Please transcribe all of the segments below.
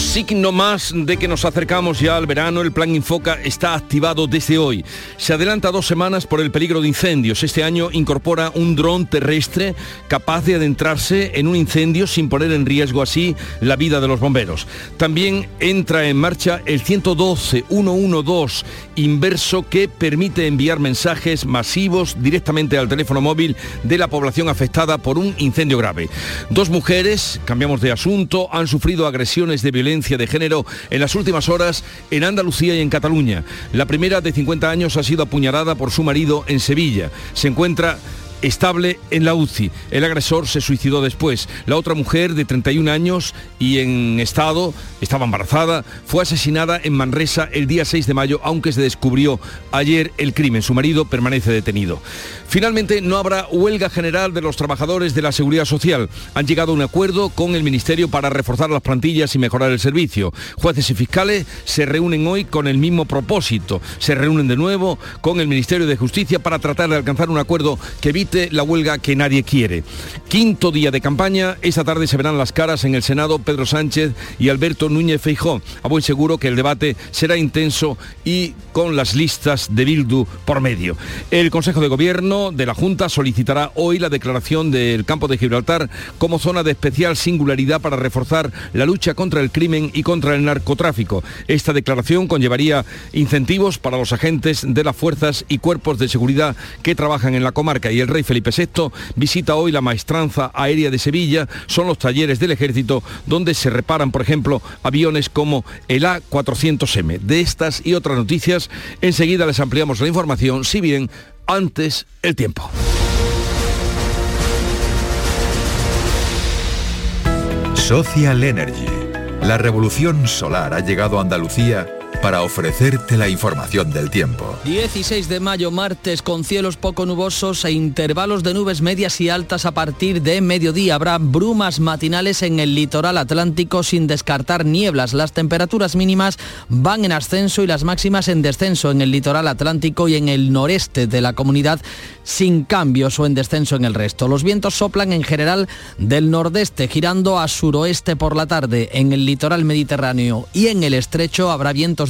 Signo más de que nos acercamos ya al verano, el plan Infoca está activado desde hoy. Se adelanta dos semanas por el peligro de incendios. Este año incorpora un dron terrestre capaz de adentrarse en un incendio sin poner en riesgo así la vida de los bomberos. También entra en marcha el 112 112 inverso que permite enviar mensajes masivos directamente al teléfono móvil de la población afectada por un incendio grave. Dos mujeres, cambiamos de asunto, han sufrido agresiones de violencia de género en las últimas horas en Andalucía y en Cataluña. La primera de 50 años ha sido apuñalada por su marido en Sevilla. Se encuentra estable en la UCI. El agresor se suicidó después. La otra mujer de 31 años y en estado, estaba embarazada, fue asesinada en Manresa el día 6 de mayo, aunque se descubrió ayer el crimen. Su marido permanece detenido. Finalmente, no habrá huelga general de los trabajadores de la Seguridad Social. Han llegado a un acuerdo con el Ministerio para reforzar las plantillas y mejorar el servicio. Jueces y fiscales se reúnen hoy con el mismo propósito. Se reúnen de nuevo con el Ministerio de Justicia para tratar de alcanzar un acuerdo que evite la huelga que nadie quiere. Quinto día de campaña, esta tarde se verán las caras en el Senado Pedro Sánchez y Alberto Núñez Feijó. A buen seguro que el debate será intenso y con las listas de Bildu por medio. El Consejo de Gobierno de la Junta solicitará hoy la declaración del campo de Gibraltar como zona de especial singularidad para reforzar la lucha contra el crimen y contra el narcotráfico. Esta declaración conllevaría incentivos para los agentes de las fuerzas y cuerpos de seguridad que trabajan en la comarca y el rey Felipe VI visita hoy la maestranza aérea de Sevilla. Son los talleres del ejército donde se reparan, por ejemplo, aviones como el A400M. De estas y otras noticias, enseguida les ampliamos la información, si bien antes el tiempo. Social Energy. La revolución solar ha llegado a Andalucía para ofrecerte la información del tiempo. 16 de mayo, martes, con cielos poco nubosos e intervalos de nubes medias y altas a partir de mediodía. Habrá brumas matinales en el litoral atlántico sin descartar nieblas. Las temperaturas mínimas van en ascenso y las máximas en descenso en el litoral atlántico y en el noreste de la comunidad sin cambios o en descenso en el resto. Los vientos soplan en general del nordeste, girando a suroeste por la tarde. En el litoral mediterráneo y en el estrecho habrá vientos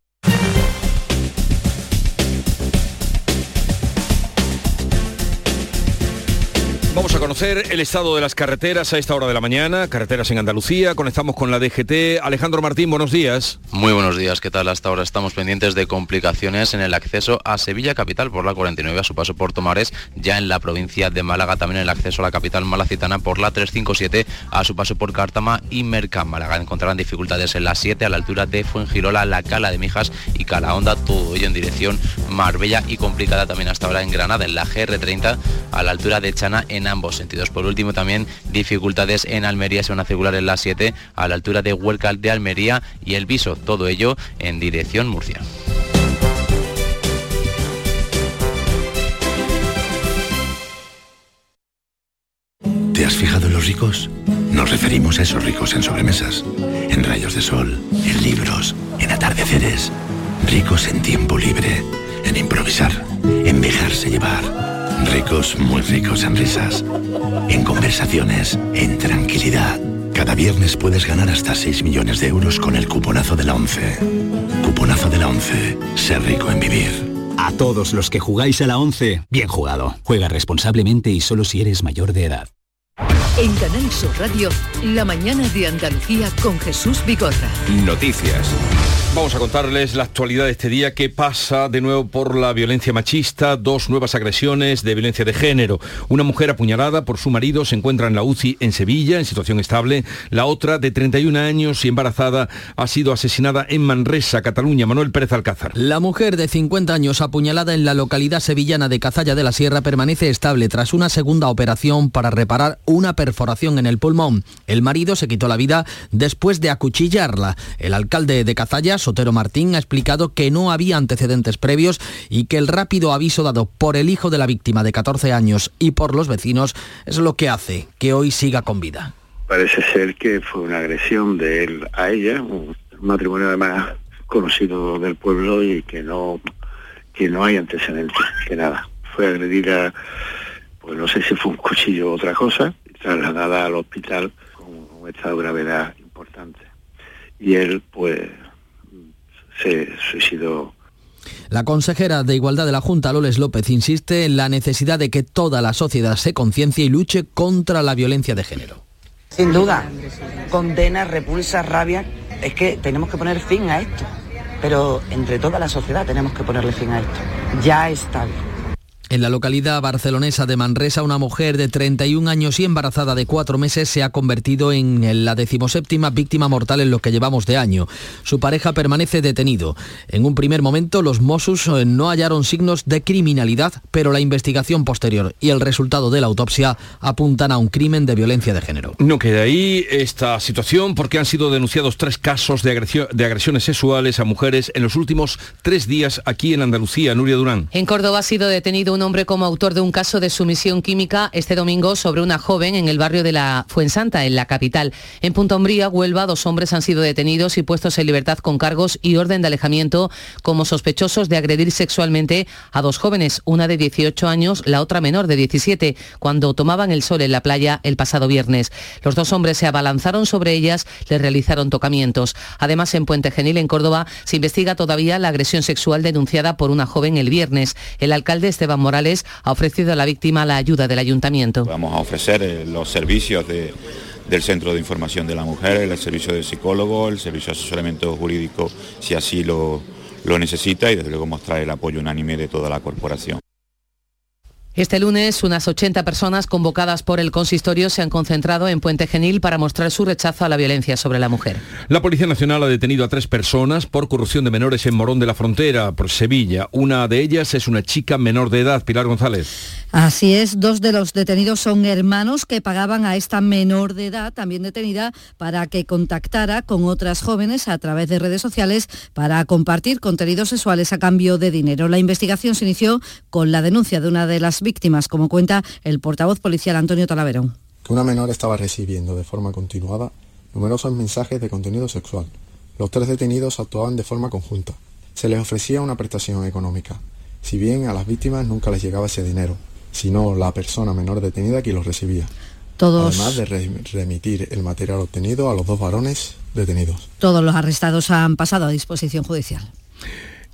Conocer el estado de las carreteras a esta hora de la mañana, carreteras en Andalucía, conectamos con la DGT. Alejandro Martín, buenos días. Muy buenos días, ¿qué tal? Hasta ahora estamos pendientes de complicaciones en el acceso a Sevilla Capital por la 49 a su paso por Tomares, ya en la provincia de Málaga, también el acceso a la capital malacitana por la 357 a su paso por Cártama y Merca. Málaga encontrarán dificultades en la 7 a la altura de Fuengirola, la Cala de Mijas y Calahonda, todo ello en dirección Marbella y complicada también hasta ahora en Granada, en la GR30 a la altura de Chana en ambos sentidos. Por último, también dificultades en Almería, se van a circular en la 7 a la altura de Huelca de Almería y el Viso, todo ello en dirección Murcia. ¿Te has fijado en los ricos? Nos referimos a esos ricos en sobremesas, en rayos de sol, en libros, en atardeceres, ricos en tiempo libre, en improvisar, en dejarse llevar Ricos, muy ricos en risas, en conversaciones, en tranquilidad. Cada viernes puedes ganar hasta 6 millones de euros con el cuponazo de la 11. Cuponazo de la 11. Ser rico en vivir. A todos los que jugáis a la 11, bien jugado. Juega responsablemente y solo si eres mayor de edad. En Canal Sur Radio, la mañana de Andalucía con Jesús Bigorra. Noticias. Vamos a contarles la actualidad de este día que pasa de nuevo por la violencia machista, dos nuevas agresiones de violencia de género. Una mujer apuñalada por su marido se encuentra en la UCI en Sevilla, en situación estable. La otra, de 31 años y embarazada, ha sido asesinada en Manresa, Cataluña. Manuel Pérez Alcázar. La mujer de 50 años apuñalada en la localidad sevillana de Cazalla de la Sierra permanece estable tras una segunda operación para reparar una perforación en el pulmón. El marido se quitó la vida después de acuchillarla. El alcalde de Cazalla, Sotero Martín, ha explicado que no había antecedentes previos y que el rápido aviso dado por el hijo de la víctima de 14 años y por los vecinos es lo que hace que hoy siga con vida. Parece ser que fue una agresión de él a ella, un matrimonio además conocido del pueblo y que no que no hay antecedentes, que nada. Fue agredida, pues no sé si fue un cuchillo o otra cosa, trasladada al hospital con un estado de gravedad importante. Y él, pues, se suicidó la consejera de Igualdad de la Junta, Loles López, insiste en la necesidad de que toda la sociedad se conciencie y luche contra la violencia de género. Sin duda, condena, repulsa, rabia, es que tenemos que poner fin a esto, pero entre toda la sociedad tenemos que ponerle fin a esto. Ya está bien. En la localidad barcelonesa de Manresa, una mujer de 31 años y embarazada de cuatro meses se ha convertido en la decimoséptima víctima mortal en lo que llevamos de año. Su pareja permanece detenido. En un primer momento, los Mossos eh, no hallaron signos de criminalidad, pero la investigación posterior y el resultado de la autopsia apuntan a un crimen de violencia de género. No queda ahí esta situación porque han sido denunciados tres casos de, agresio- de agresiones sexuales a mujeres en los últimos tres días aquí en Andalucía. Nuria Durán. En Córdoba ha sido detenido un hombre como autor de un caso de sumisión química este domingo sobre una joven en el barrio de la Fuensanta, en la capital. En Punta Umbría, Huelva, dos hombres han sido detenidos y puestos en libertad con cargos y orden de alejamiento como sospechosos de agredir sexualmente a dos jóvenes, una de 18 años, la otra menor de 17, cuando tomaban el sol en la playa el pasado viernes. Los dos hombres se abalanzaron sobre ellas, les realizaron tocamientos. Además, en Puente Genil, en Córdoba, se investiga todavía la agresión sexual denunciada por una joven el viernes. El alcalde Esteban Morales ha ofrecido a la víctima la ayuda del ayuntamiento. Vamos a ofrecer eh, los servicios de- del Centro de Información de la Mujer, el servicio de psicólogo, el servicio de asesoramiento jurídico, si así lo, lo necesita, y desde luego mostrar el apoyo unánime de toda la corporación. Este lunes, unas 80 personas convocadas por el consistorio se han concentrado en Puente Genil para mostrar su rechazo a la violencia sobre la mujer. La Policía Nacional ha detenido a tres personas por corrupción de menores en Morón de la Frontera, por Sevilla. Una de ellas es una chica menor de edad, Pilar González. Así es, dos de los detenidos son hermanos que pagaban a esta menor de edad, también detenida, para que contactara con otras jóvenes a través de redes sociales para compartir contenidos sexuales a cambio de dinero. La investigación se inició con la denuncia de una de las víctimas, como cuenta el portavoz policial Antonio Talaverón. que una menor estaba recibiendo de forma continuada numerosos mensajes de contenido sexual. Los tres detenidos actuaban de forma conjunta. Se les ofrecía una prestación económica, si bien a las víctimas nunca les llegaba ese dinero, sino la persona menor detenida quien los recibía. Todos, Además de re- remitir el material obtenido a los dos varones detenidos. todos los arrestados han pasado a disposición judicial.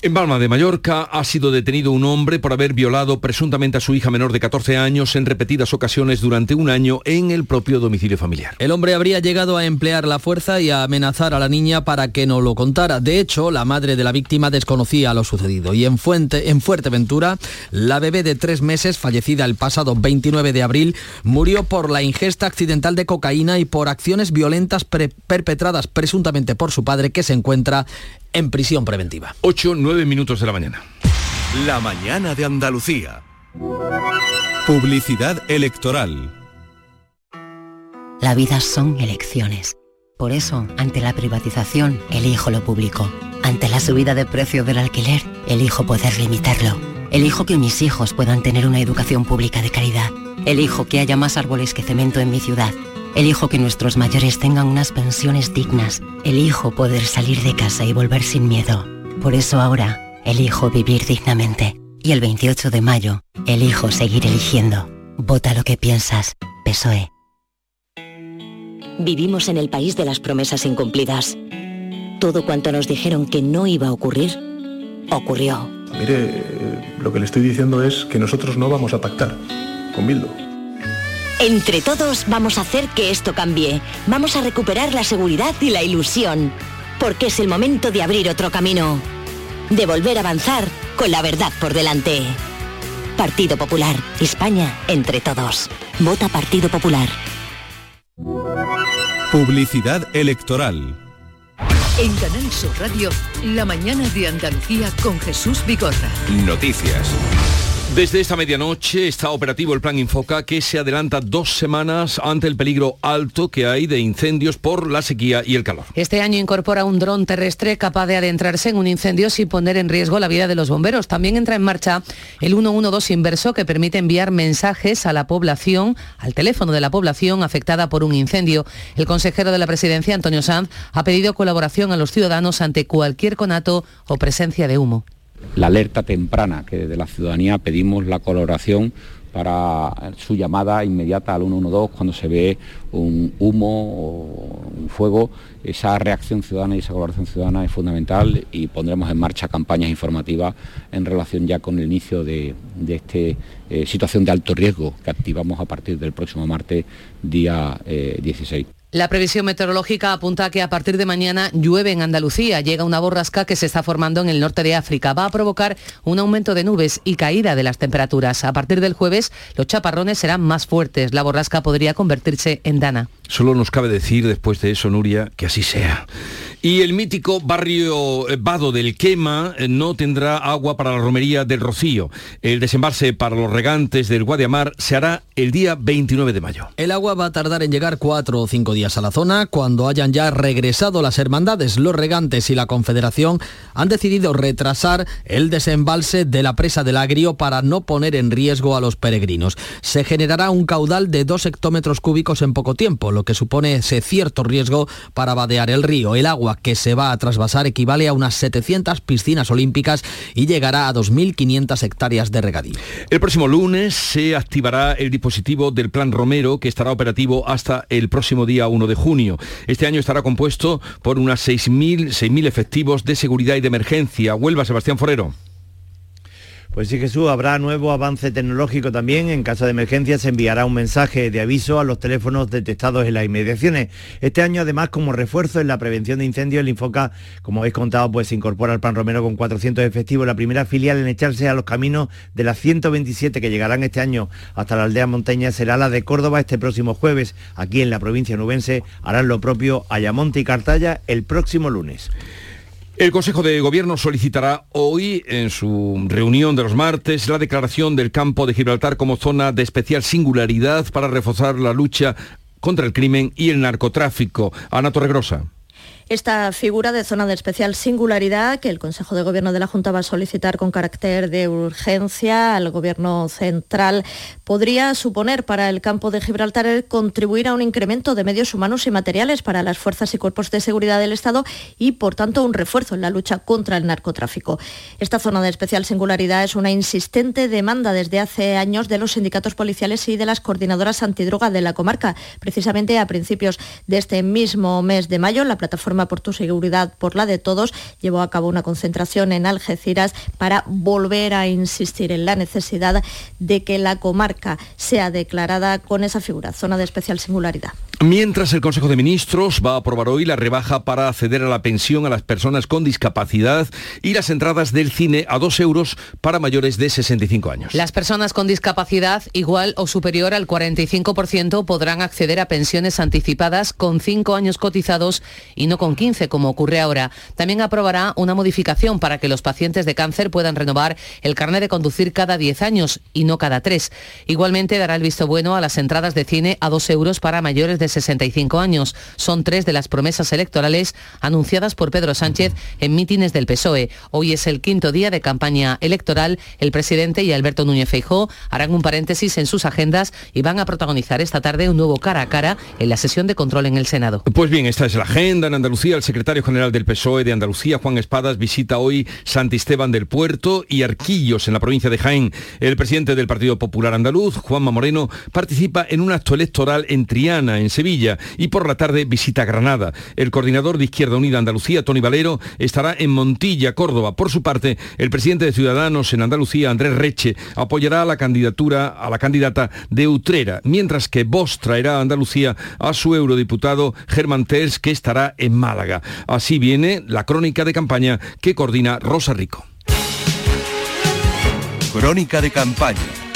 En Palma de Mallorca ha sido detenido un hombre por haber violado presuntamente a su hija menor de 14 años en repetidas ocasiones durante un año en el propio domicilio familiar. El hombre habría llegado a emplear la fuerza y a amenazar a la niña para que no lo contara. De hecho, la madre de la víctima desconocía lo sucedido. Y en, Fuente, en Fuerteventura, la bebé de tres meses, fallecida el pasado 29 de abril, murió por la ingesta accidental de cocaína y por acciones violentas perpetradas presuntamente por su padre, que se encuentra en prisión preventiva. 8, 9 minutos de la mañana. La mañana de Andalucía. Publicidad electoral. La vida son elecciones. Por eso, ante la privatización, elijo lo público. Ante la subida de precio del alquiler, elijo poder limitarlo. Elijo que mis hijos puedan tener una educación pública de calidad. Elijo que haya más árboles que cemento en mi ciudad. Elijo que nuestros mayores tengan unas pensiones dignas. Elijo poder salir de casa y volver sin miedo. Por eso ahora, elijo vivir dignamente. Y el 28 de mayo, elijo seguir eligiendo. Vota lo que piensas. PSOE. Vivimos en el país de las promesas incumplidas. Todo cuanto nos dijeron que no iba a ocurrir, ocurrió. Mire, eh, lo que le estoy diciendo es que nosotros no vamos a pactar con Bildu. Entre todos vamos a hacer que esto cambie. Vamos a recuperar la seguridad y la ilusión. Porque es el momento de abrir otro camino. De volver a avanzar con la verdad por delante. Partido Popular. España entre todos. Vota Partido Popular. Publicidad electoral. En Canal Sur Radio, la mañana de Andalucía con Jesús Vigorra. Noticias. Desde esta medianoche está operativo el Plan Infoca que se adelanta dos semanas ante el peligro alto que hay de incendios por la sequía y el calor. Este año incorpora un dron terrestre capaz de adentrarse en un incendio sin poner en riesgo la vida de los bomberos. También entra en marcha el 112 inverso que permite enviar mensajes a la población, al teléfono de la población afectada por un incendio. El consejero de la presidencia, Antonio Sanz, ha pedido colaboración a los ciudadanos ante cualquier conato o presencia de humo la alerta temprana que desde la ciudadanía pedimos la colaboración para su llamada inmediata al 112 cuando se ve un humo o un fuego. Esa reacción ciudadana y esa colaboración ciudadana es fundamental y pondremos en marcha campañas informativas en relación ya con el inicio de, esta situación de alto riesgo que activamos a partir del próximo martes día 16. La previsión meteorológica apunta a que a partir de mañana llueve en Andalucía. Llega una borrasca que se está formando en el norte de África. Va a provocar un aumento de nubes y caída de las temperaturas. A partir del jueves, los chaparrones serán más fuertes. La borrasca podría convertirse en dana. Solo nos cabe decir después de eso, Nuria, que así sea. Y el mítico barrio eh, Vado del Quema eh, no tendrá agua para la romería del Rocío. El desembalse para los regantes del Guadiamar se hará el día 29 de mayo. El agua va a tardar en llegar cuatro o cinco días a la zona cuando hayan ya regresado las hermandades. Los regantes y la Confederación han decidido retrasar el desembalse de la presa del Agrio para no poner en riesgo a los peregrinos. Se generará un caudal de dos hectómetros cúbicos en poco tiempo, lo que supone ese cierto riesgo para vadear el río. El agua que se va a trasvasar equivale a unas 700 piscinas olímpicas y llegará a 2.500 hectáreas de regadío. El próximo lunes se activará el dispositivo del Plan Romero que estará operativo hasta el próximo día 1 de junio. Este año estará compuesto por unas 6.000 efectivos de seguridad y de emergencia. Huelva, Sebastián Forero. Pues sí, Jesús, habrá nuevo avance tecnológico también. En caso de emergencia se enviará un mensaje de aviso a los teléfonos detectados en las inmediaciones. Este año, además, como refuerzo en la prevención de incendios, el Infoca, como habéis contado, pues se incorpora al Plan Romero con 400 efectivos. La primera filial en echarse a los caminos de las 127 que llegarán este año hasta la aldea montaña será la de Córdoba este próximo jueves. Aquí en la provincia nubense harán lo propio Ayamonte y Cartaya el próximo lunes. El Consejo de Gobierno solicitará hoy, en su reunión de los martes, la declaración del campo de Gibraltar como zona de especial singularidad para reforzar la lucha contra el crimen y el narcotráfico. Ana Torregrosa. Esta figura de zona de especial singularidad que el Consejo de Gobierno de la Junta va a solicitar con carácter de urgencia al Gobierno central podría suponer para el campo de Gibraltar el contribuir a un incremento de medios humanos y materiales para las fuerzas y cuerpos de seguridad del Estado y, por tanto, un refuerzo en la lucha contra el narcotráfico. Esta zona de especial singularidad es una insistente demanda desde hace años de los sindicatos policiales y de las coordinadoras antidroga de la comarca. Precisamente a principios de este mismo mes de mayo, la plataforma por tu seguridad, por la de todos, llevó a cabo una concentración en Algeciras para volver a insistir en la necesidad de que la comarca sea declarada con esa figura, zona de especial singularidad. Mientras el Consejo de Ministros va a aprobar hoy la rebaja para acceder a la pensión a las personas con discapacidad y las entradas del cine a 2 euros para mayores de 65 años. Las personas con discapacidad igual o superior al 45% podrán acceder a pensiones anticipadas con 5 años cotizados y no con 15 como ocurre ahora. También aprobará una modificación para que los pacientes de cáncer puedan renovar el carnet de conducir cada 10 años y no cada 3. Igualmente dará el visto bueno a las entradas de cine a 2 euros para mayores de 65 años. Son tres de las promesas electorales anunciadas por Pedro Sánchez en mítines del PSOE. Hoy es el quinto día de campaña electoral. El presidente y Alberto Núñez Feijó harán un paréntesis en sus agendas y van a protagonizar esta tarde un nuevo cara a cara en la sesión de control en el Senado. Pues bien, esta es la agenda en Andalucía. El secretario general del PSOE de Andalucía, Juan Espadas, visita hoy Santisteban del Puerto y Arquillos en la provincia de Jaén. El presidente del Partido Popular Andaluz, Juanma Moreno, participa en un acto electoral en Triana, en Sevilla y por la tarde visita Granada. El coordinador de Izquierda Unida Andalucía, Tony Valero, estará en Montilla, Córdoba. Por su parte, el presidente de Ciudadanos en Andalucía, Andrés Reche, apoyará la candidatura a la candidata de Utrera, mientras que Vox traerá a Andalucía a su eurodiputado Germán Terz, que estará en Málaga. Así viene la crónica de campaña que coordina Rosa Rico. Crónica de campaña.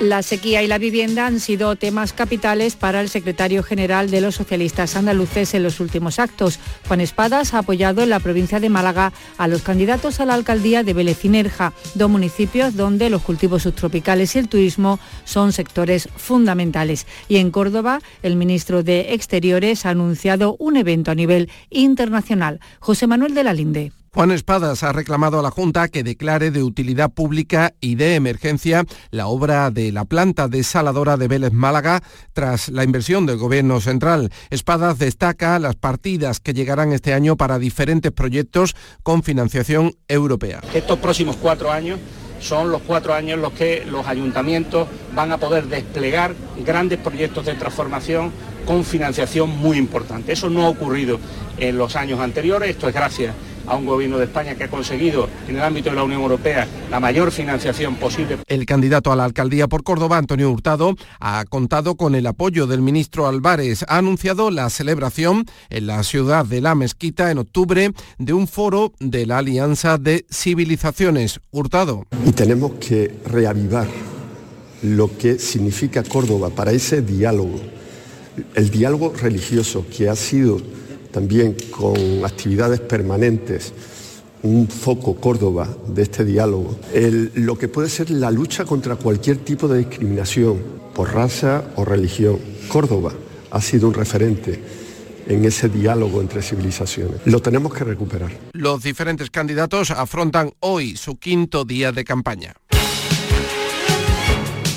La sequía y la vivienda han sido temas capitales para el secretario general de los socialistas andaluces en los últimos actos. Juan Espadas ha apoyado en la provincia de Málaga a los candidatos a la alcaldía de Vélez y Nerja, dos municipios donde los cultivos subtropicales y el turismo son sectores fundamentales. Y en Córdoba, el ministro de Exteriores ha anunciado un evento a nivel internacional. José Manuel de la Linde. Juan Espadas ha reclamado a la Junta que declare de utilidad pública y de emergencia la obra de la planta desaladora de Vélez Málaga tras la inversión del Gobierno central. Espadas destaca las partidas que llegarán este año para diferentes proyectos con financiación europea. Estos próximos cuatro años son los cuatro años en los que los ayuntamientos van a poder desplegar grandes proyectos de transformación con financiación muy importante. Eso no ha ocurrido en los años anteriores, esto es gracias a un gobierno de España que ha conseguido en el ámbito de la Unión Europea la mayor financiación posible. El candidato a la alcaldía por Córdoba, Antonio Hurtado, ha contado con el apoyo del ministro Álvarez. Ha anunciado la celebración en la ciudad de la Mezquita en octubre de un foro de la Alianza de Civilizaciones. Hurtado. Y tenemos que reavivar lo que significa Córdoba para ese diálogo, el diálogo religioso que ha sido también con actividades permanentes, un foco Córdoba de este diálogo, lo que puede ser la lucha contra cualquier tipo de discriminación por raza o religión. Córdoba ha sido un referente en ese diálogo entre civilizaciones. Lo tenemos que recuperar. Los diferentes candidatos afrontan hoy su quinto día de campaña.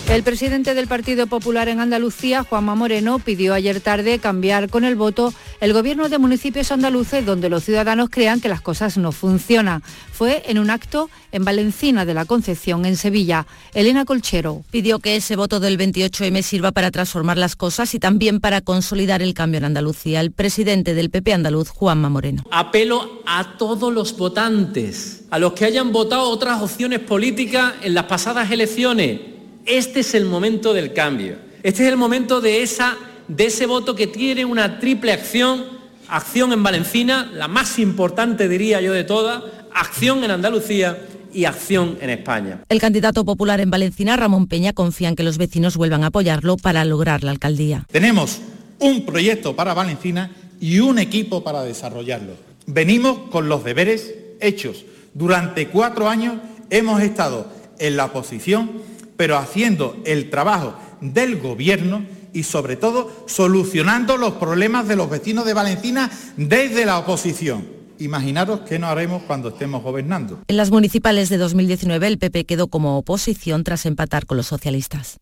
El presidente del Partido Popular en Andalucía, Juanma Moreno, pidió ayer tarde cambiar con el voto el gobierno de municipios andaluces donde los ciudadanos crean que las cosas no funcionan. Fue en un acto en Valencina de la Concepción, en Sevilla. Elena Colchero. Pidió que ese voto del 28M sirva para transformar las cosas y también para consolidar el cambio en Andalucía. El presidente del PP andaluz, Juanma Moreno. Apelo a todos los votantes, a los que hayan votado otras opciones políticas en las pasadas elecciones este es el momento del cambio. Este es el momento de, esa, de ese voto que tiene una triple acción, acción en Valencina, la más importante diría yo de todas, acción en Andalucía y acción en España. El candidato popular en Valencina, Ramón Peña, confía en que los vecinos vuelvan a apoyarlo para lograr la alcaldía. Tenemos un proyecto para Valencina y un equipo para desarrollarlo. Venimos con los deberes hechos. Durante cuatro años hemos estado en la oposición pero haciendo el trabajo del gobierno y sobre todo solucionando los problemas de los vecinos de Valencina desde la oposición. Imaginaros qué no haremos cuando estemos gobernando. En las municipales de 2019 el PP quedó como oposición tras empatar con los socialistas.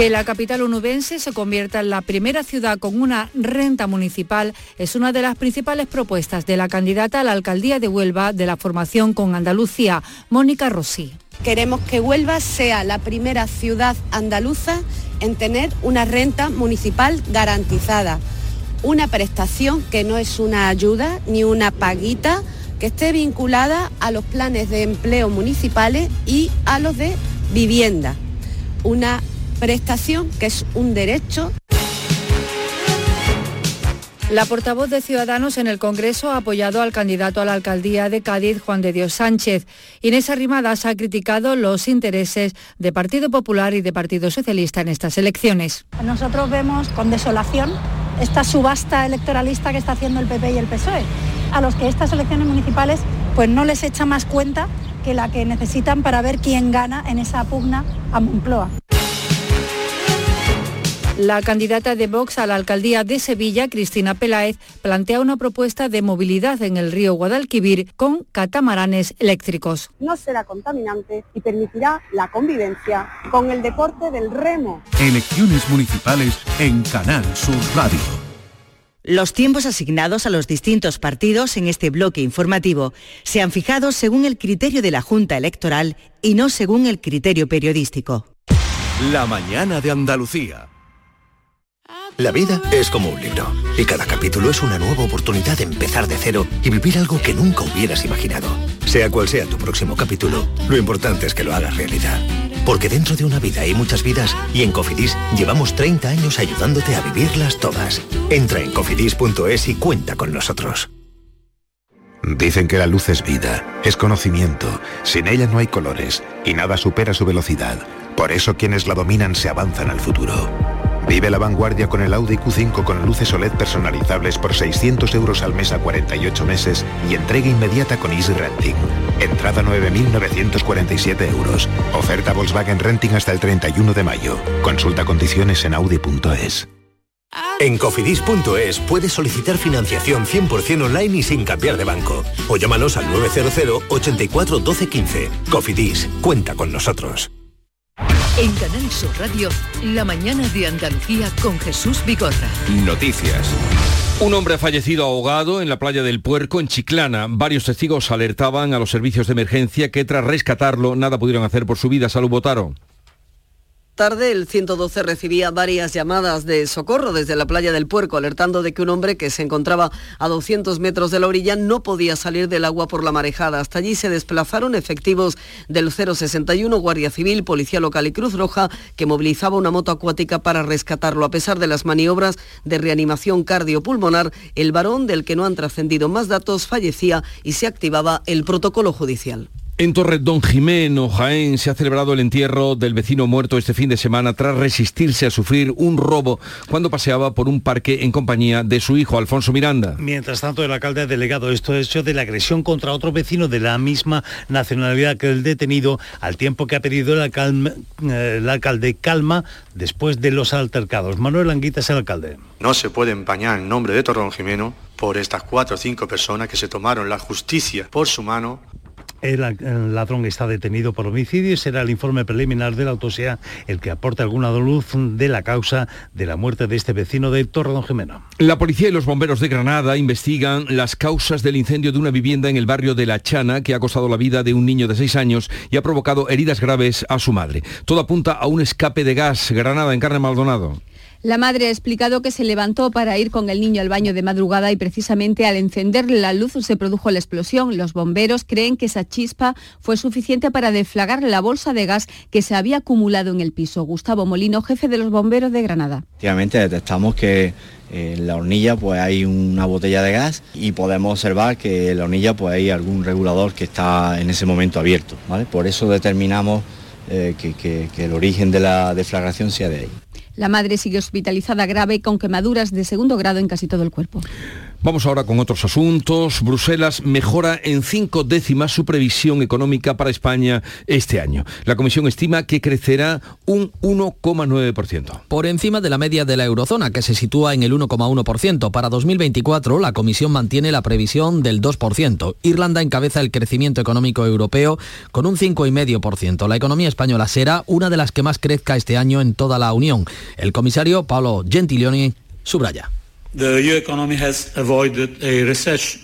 Que la capital onubense se convierta en la primera ciudad con una renta municipal es una de las principales propuestas de la candidata a la alcaldía de Huelva de la formación con Andalucía, Mónica Rossi. Queremos que Huelva sea la primera ciudad andaluza en tener una renta municipal garantizada, una prestación que no es una ayuda ni una paguita, que esté vinculada a los planes de empleo municipales y a los de vivienda. Una prestación, que es un derecho. La portavoz de Ciudadanos en el Congreso ha apoyado al candidato a la alcaldía de Cádiz, Juan de Dios Sánchez. Inés Arrimadas ha criticado los intereses de Partido Popular y de Partido Socialista en estas elecciones. Nosotros vemos con desolación esta subasta electoralista que está haciendo el PP y el PSOE, a los que estas elecciones municipales pues no les echa más cuenta que la que necesitan para ver quién gana en esa pugna a Moncloa. La candidata de Vox a la alcaldía de Sevilla, Cristina Peláez, plantea una propuesta de movilidad en el río Guadalquivir con catamaranes eléctricos. No será contaminante y permitirá la convivencia con el deporte del remo. Elecciones municipales en Canal Sur Radio. Los tiempos asignados a los distintos partidos en este bloque informativo se han fijado según el criterio de la Junta Electoral y no según el criterio periodístico. La mañana de Andalucía. La vida es como un libro y cada capítulo es una nueva oportunidad de empezar de cero y vivir algo que nunca hubieras imaginado. Sea cual sea tu próximo capítulo, lo importante es que lo hagas realidad. Porque dentro de una vida hay muchas vidas y en Cofidis llevamos 30 años ayudándote a vivirlas todas. Entra en cofidis.es y cuenta con nosotros. Dicen que la luz es vida, es conocimiento, sin ella no hay colores y nada supera su velocidad. Por eso quienes la dominan se avanzan al futuro. Vive la vanguardia con el Audi Q5 con luces OLED personalizables por 600 euros al mes a 48 meses y entrega inmediata con Easy Renting. Entrada 9.947 euros. Oferta Volkswagen Renting hasta el 31 de mayo. Consulta condiciones en audi.es. En cofidis.es puedes solicitar financiación 100% online y sin cambiar de banco. O llámanos al 900 84 12 15. Cofidis, cuenta con nosotros. En Canal Sur Radio, la mañana de Andalucía con Jesús Vigorra. Noticias. Un hombre ha fallecido ahogado en la playa del Puerco, en Chiclana. Varios testigos alertaban a los servicios de emergencia que tras rescatarlo nada pudieron hacer por su vida. Salud Botaro tarde, el 112 recibía varias llamadas de socorro desde la playa del Puerco, alertando de que un hombre que se encontraba a 200 metros de la orilla no podía salir del agua por la marejada. Hasta allí se desplazaron efectivos del 061, Guardia Civil, Policía Local y Cruz Roja, que movilizaba una moto acuática para rescatarlo. A pesar de las maniobras de reanimación cardiopulmonar, el varón, del que no han trascendido más datos, fallecía y se activaba el protocolo judicial. En Torre Don Jimeno, Jaén, se ha celebrado el entierro del vecino muerto este fin de semana tras resistirse a sufrir un robo cuando paseaba por un parque en compañía de su hijo, Alfonso Miranda. Mientras tanto, el alcalde ha delegado esto hecho de la agresión contra otro vecino de la misma nacionalidad que el detenido, al tiempo que ha pedido el, eh, alcalde calma después de los altercados. Manuel Anguita es el alcalde. No se puede empañar el nombre de Torre Don Jimeno por estas cuatro o cinco personas que se tomaron la justicia por su mano el, ladrón está detenido por homicidio y será el informe preliminar de la autopsia el que aporte alguna luz de la causa de la muerte de este vecino de Torredón Jimeno. La policía y los bomberos de Granada investigan las causas del incendio de una vivienda en el barrio de La Chana que ha costado la vida de un niño de seis años y ha provocado heridas graves a su madre. Todo apunta a un escape de gas. Granada en carne Maldonado. La madre ha explicado que se levantó para ir con el niño al baño de madrugada y precisamente al encender la luz se produjo la explosión. Los bomberos creen que esa chispa fue suficiente para deflagrar la bolsa de gas que se había acumulado en el piso. Gustavo Molino, jefe de los bomberos de Granada. Efectivamente detectamos que en la hornilla pues hay una botella de gas y podemos observar que en la hornilla pues hay algún regulador que está en ese momento abierto. Por eso determinamos eh, que el origen de la deflagración sea de ahí. La madre sigue hospitalizada grave con quemaduras de segundo grado en casi todo el cuerpo. Vamos ahora con otros asuntos. Bruselas mejora en cinco décimas su previsión económica para España este año. La Comisión estima que crecerá un 1,9%. Por encima de la media de la eurozona, que se sitúa en el 1,1%. Para 2024, la Comisión mantiene la previsión del 2%. Irlanda encabeza el crecimiento económico europeo con un 5,5%. La economía española será una de las que más crezca este año en toda la Unión. El comisario Paolo Gentiloni subraya. The EU economy has avoided a recession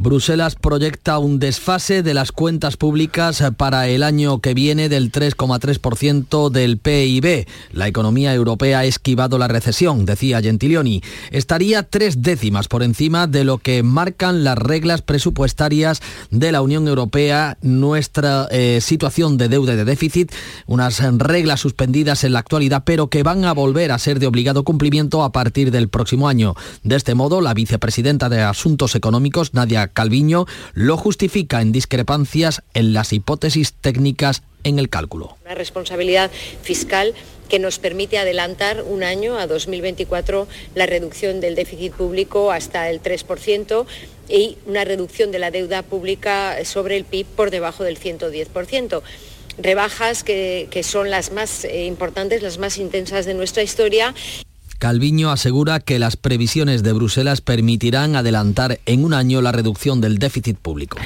Bruselas proyecta un desfase de las cuentas públicas para el año que viene del 3,3% del PIB. La economía europea ha esquivado la recesión, decía Gentiloni. Estaría tres décimas por encima de lo que marcan las reglas presupuestarias de la Unión Europea, nuestra eh, situación de deuda y de déficit, unas reglas suspendidas en la actualidad, pero que van a volver a ser de obligado cumplimiento a partir del próximo año. De este modo, la vicepresidenta de Asuntos Económicos, Nadia Calviño lo justifica en discrepancias en las hipótesis técnicas en el cálculo. Una responsabilidad fiscal que nos permite adelantar un año, a 2024, la reducción del déficit público hasta el 3% y una reducción de la deuda pública sobre el PIB por debajo del 110% rebajas que, son las más eh, importantes, las más intensas de nuestra historia. Calviño asegura que las previsiones de Bruselas permitirán adelantar en un año la reducción del déficit público.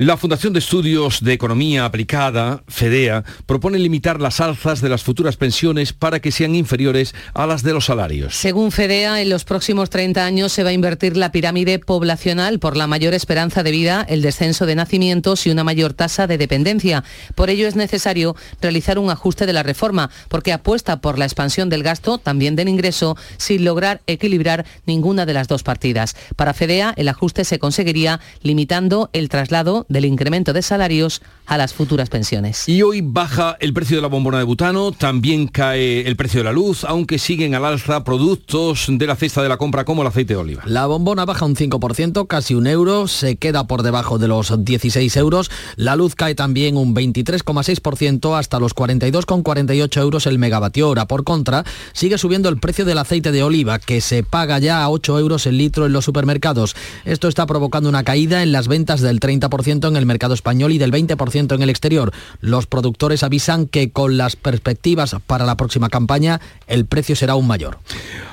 La Fundación de Estudios de Economía Aplicada, FEDEA, propone limitar las alzas de las futuras pensiones para que sean inferiores a las de los salarios. Según FEDEA, en los próximos 30 años se va a invertir la pirámide poblacional por la mayor esperanza de vida, el descenso de nacimientos y una mayor tasa de dependencia. Por ello es necesario realizar un ajuste de la reforma, porque apuesta por la expansión del gasto, también del ingreso, sin lograr equilibrar ninguna de las dos partidas. Para FEDEA, el ajuste se conseguiría limitando el traslado del incremento de salarios a las futuras pensiones. Y hoy baja el precio de la bombona de butano, también cae el precio de la luz, aunque siguen al alza productos de la cesta de la compra como el aceite de oliva. La bombona baja un 5%, casi un euro, se queda por debajo de los 16 euros. La luz cae también un 23,6% hasta los 42,48 euros el megavatio hora. Por contra, sigue subiendo el precio del aceite de oliva, que se paga ya a 8 euros el litro en los supermercados. Esto está provocando una caída en las ventas del 30% en el mercado español y del 20% en el exterior. Los productores avisan que con las perspectivas para la próxima campaña el precio será aún mayor.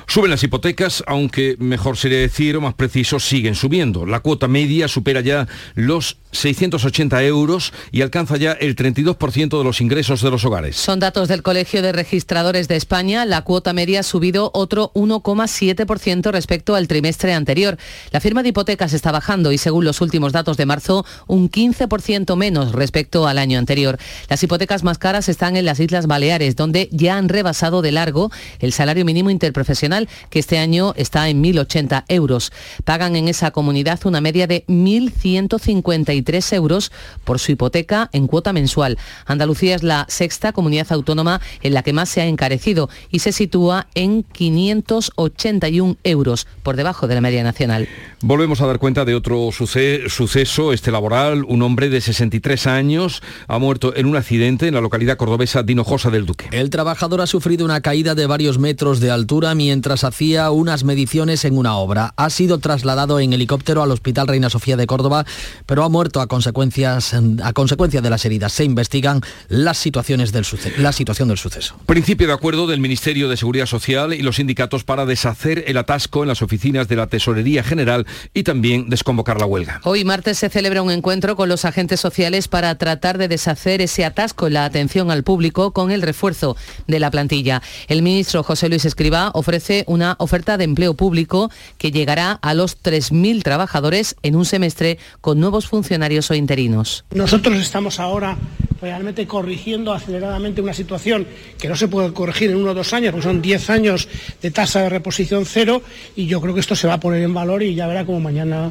Suben las hipotecas, aunque mejor sería decir o más preciso, siguen subiendo. La cuota media supera ya los 680 euros y alcanza ya el 32% de los ingresos de los hogares. Son datos del Colegio de Registradores de España. La cuota media ha subido otro 1,7% respecto al trimestre anterior. La firma de hipotecas está bajando y según los últimos datos de marzo, un 15% menos respecto al año anterior. Las hipotecas más caras están en las Islas Baleares, donde ya han rebasado de largo el salario mínimo interprofesional que este año está en 1.080 euros. Pagan en esa comunidad una media de 1.153 euros por su hipoteca en cuota mensual. Andalucía es la sexta comunidad autónoma en la que más se ha encarecido y se sitúa en 581 euros, por debajo de la media nacional. Volvemos a dar cuenta de otro suceso, este laboral. Un hombre de 63 años ha muerto en un accidente en la localidad cordobesa de Hinojosa del Duque. El trabajador ha sufrido una caída de varios metros de altura mientras hacía unas mediciones en una obra. Ha sido trasladado en helicóptero al Hospital Reina Sofía de Córdoba, pero ha muerto a, consecuencias, a consecuencia de las heridas. Se investigan las situaciones del la situación del suceso. Principio de acuerdo del Ministerio de Seguridad Social y los sindicatos para deshacer el atasco en las oficinas de la Tesorería General y también desconvocar la huelga. Hoy martes se celebra un encuentro con los agentes sociales para tratar de deshacer ese atasco en la atención al público con el refuerzo de la plantilla. El ministro José Luis Escribá ofrece una oferta de empleo público que llegará a los 3.000 trabajadores en un semestre con nuevos funcionarios o interinos. Nosotros estamos ahora realmente corrigiendo aceleradamente una situación que no se puede corregir en uno o dos años, porque son 10 años de tasa de reposición cero y yo creo que esto se va a poner en valor y ya verá como mañana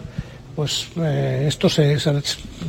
pues eh, esto se,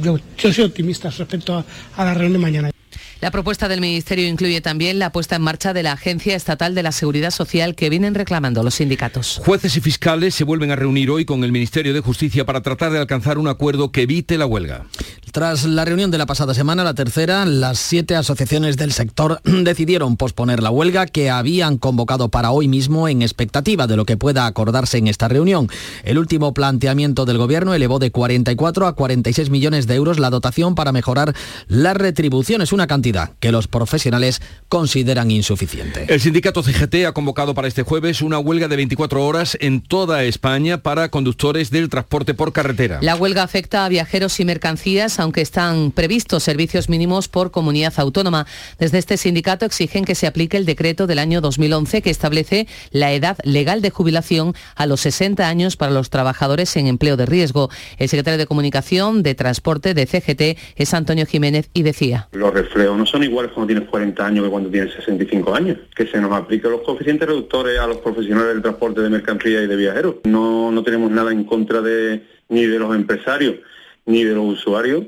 yo, soy optimista respecto a, a la reunión de mañana. La propuesta del Ministerio incluye también la puesta en marcha de la Agencia Estatal de la Seguridad Social que vienen reclamando los sindicatos. Jueces y fiscales se vuelven a reunir hoy con el Ministerio de Justicia para tratar de alcanzar un acuerdo que evite la huelga. Tras la reunión de la pasada semana, la tercera, las siete asociaciones del sector decidieron posponer la huelga que habían convocado para hoy mismo en expectativa de lo que pueda acordarse en esta reunión. El último planteamiento del Gobierno elevó de 44 a 46 millones de euros la dotación para mejorar las retribuciones, una cantidad que los profesionales consideran insuficiente. El sindicato CGT ha convocado para este jueves una huelga de 24 horas en toda España para conductores del transporte por carretera. La huelga afecta a viajeros y mercancías, aunque están previstos servicios mínimos por comunidad autónoma. Desde este sindicato exigen que se aplique el decreto del año 2011 que establece la edad legal de jubilación a los 60 años para los trabajadores en empleo de riesgo. El secretario de Comunicación de Transporte de CGT es Antonio Jiménez y decía. Los no son iguales cuando tienes 40 años que cuando tienes 65 años. Que se nos apliquen los coeficientes reductores a los profesionales del transporte de mercancías y de viajeros. No, no tenemos nada en contra de ni de los empresarios ni de los usuarios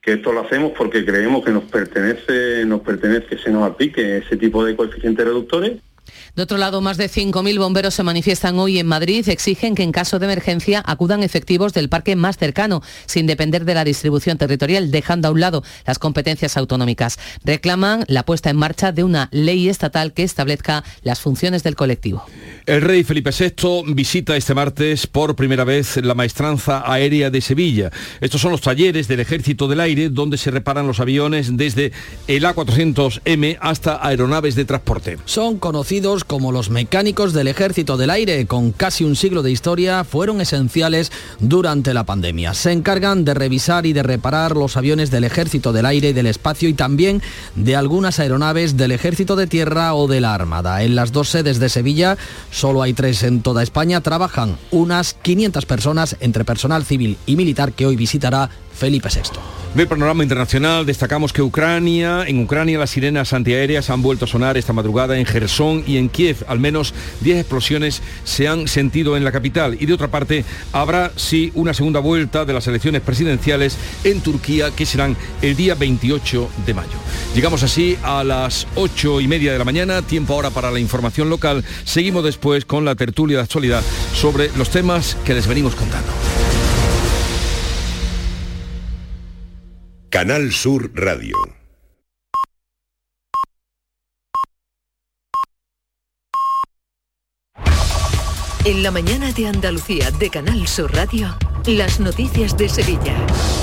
que esto lo hacemos porque creemos que nos pertenece, nos pertenece que se nos aplique ese tipo de coeficientes reductores de otro lado, más de 5.000 bomberos se manifiestan hoy en Madrid. Exigen que en caso de emergencia acudan efectivos del parque más cercano, sin depender de la distribución territorial, dejando a un lado las competencias autonómicas. Reclaman la puesta en marcha de una ley estatal que establezca las funciones del colectivo. El rey Felipe VI visita este martes por primera vez la maestranza aérea de Sevilla. Estos son los talleres del Ejército del Aire donde se reparan los aviones desde el A400M hasta aeronaves de transporte. Son conocidos como los mecánicos del Ejército del Aire, con casi un siglo de historia, fueron esenciales durante la pandemia. Se encargan de revisar y de reparar los aviones del Ejército del Aire y del Espacio y también de algunas aeronaves del Ejército de Tierra o de la Armada. En las dos sedes de Sevilla, solo hay tres en toda España, trabajan unas 500 personas entre personal civil y militar que hoy visitará Felipe VI. Del panorama internacional destacamos que Ucrania, en Ucrania las sirenas antiaéreas han vuelto a sonar esta madrugada en Gerson y en Kiev. Al menos 10 explosiones se han sentido en la capital. Y de otra parte, habrá sí una segunda vuelta de las elecciones presidenciales en Turquía que serán el día 28 de mayo. Llegamos así a las 8 y media de la mañana, tiempo ahora para la información local. Seguimos después con la tertulia de actualidad sobre los temas que les venimos contando. Canal Sur Radio. En la mañana de Andalucía de Canal Sur Radio, las noticias de Sevilla.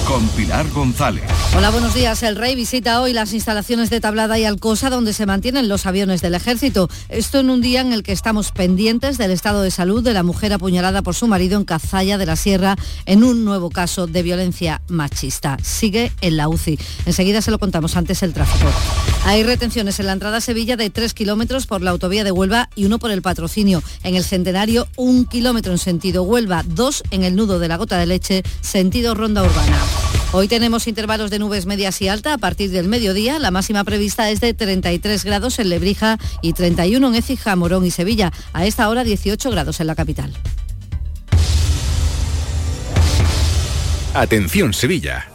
Con Pilar González. Hola, buenos días. El rey visita hoy las instalaciones de Tablada y Alcosa donde se mantienen los aviones del ejército. Esto en un día en el que estamos pendientes del estado de salud de la mujer apuñalada por su marido en Cazalla de la Sierra en un nuevo caso de violencia machista. Sigue en la UCI. Enseguida se lo contamos antes el tráfico. Hay retenciones en la entrada a Sevilla de 3 kilómetros por la autovía de Huelva y uno por el patrocinio. En el Centenario, un kilómetro en sentido Huelva, dos en el nudo de la de leche, sentido Ronda Urbana. Hoy tenemos intervalos de nubes medias y alta a partir del mediodía. La máxima prevista es de 33 grados en Lebrija y 31 en Écija, Morón y Sevilla. A esta hora 18 grados en la capital. Atención Sevilla.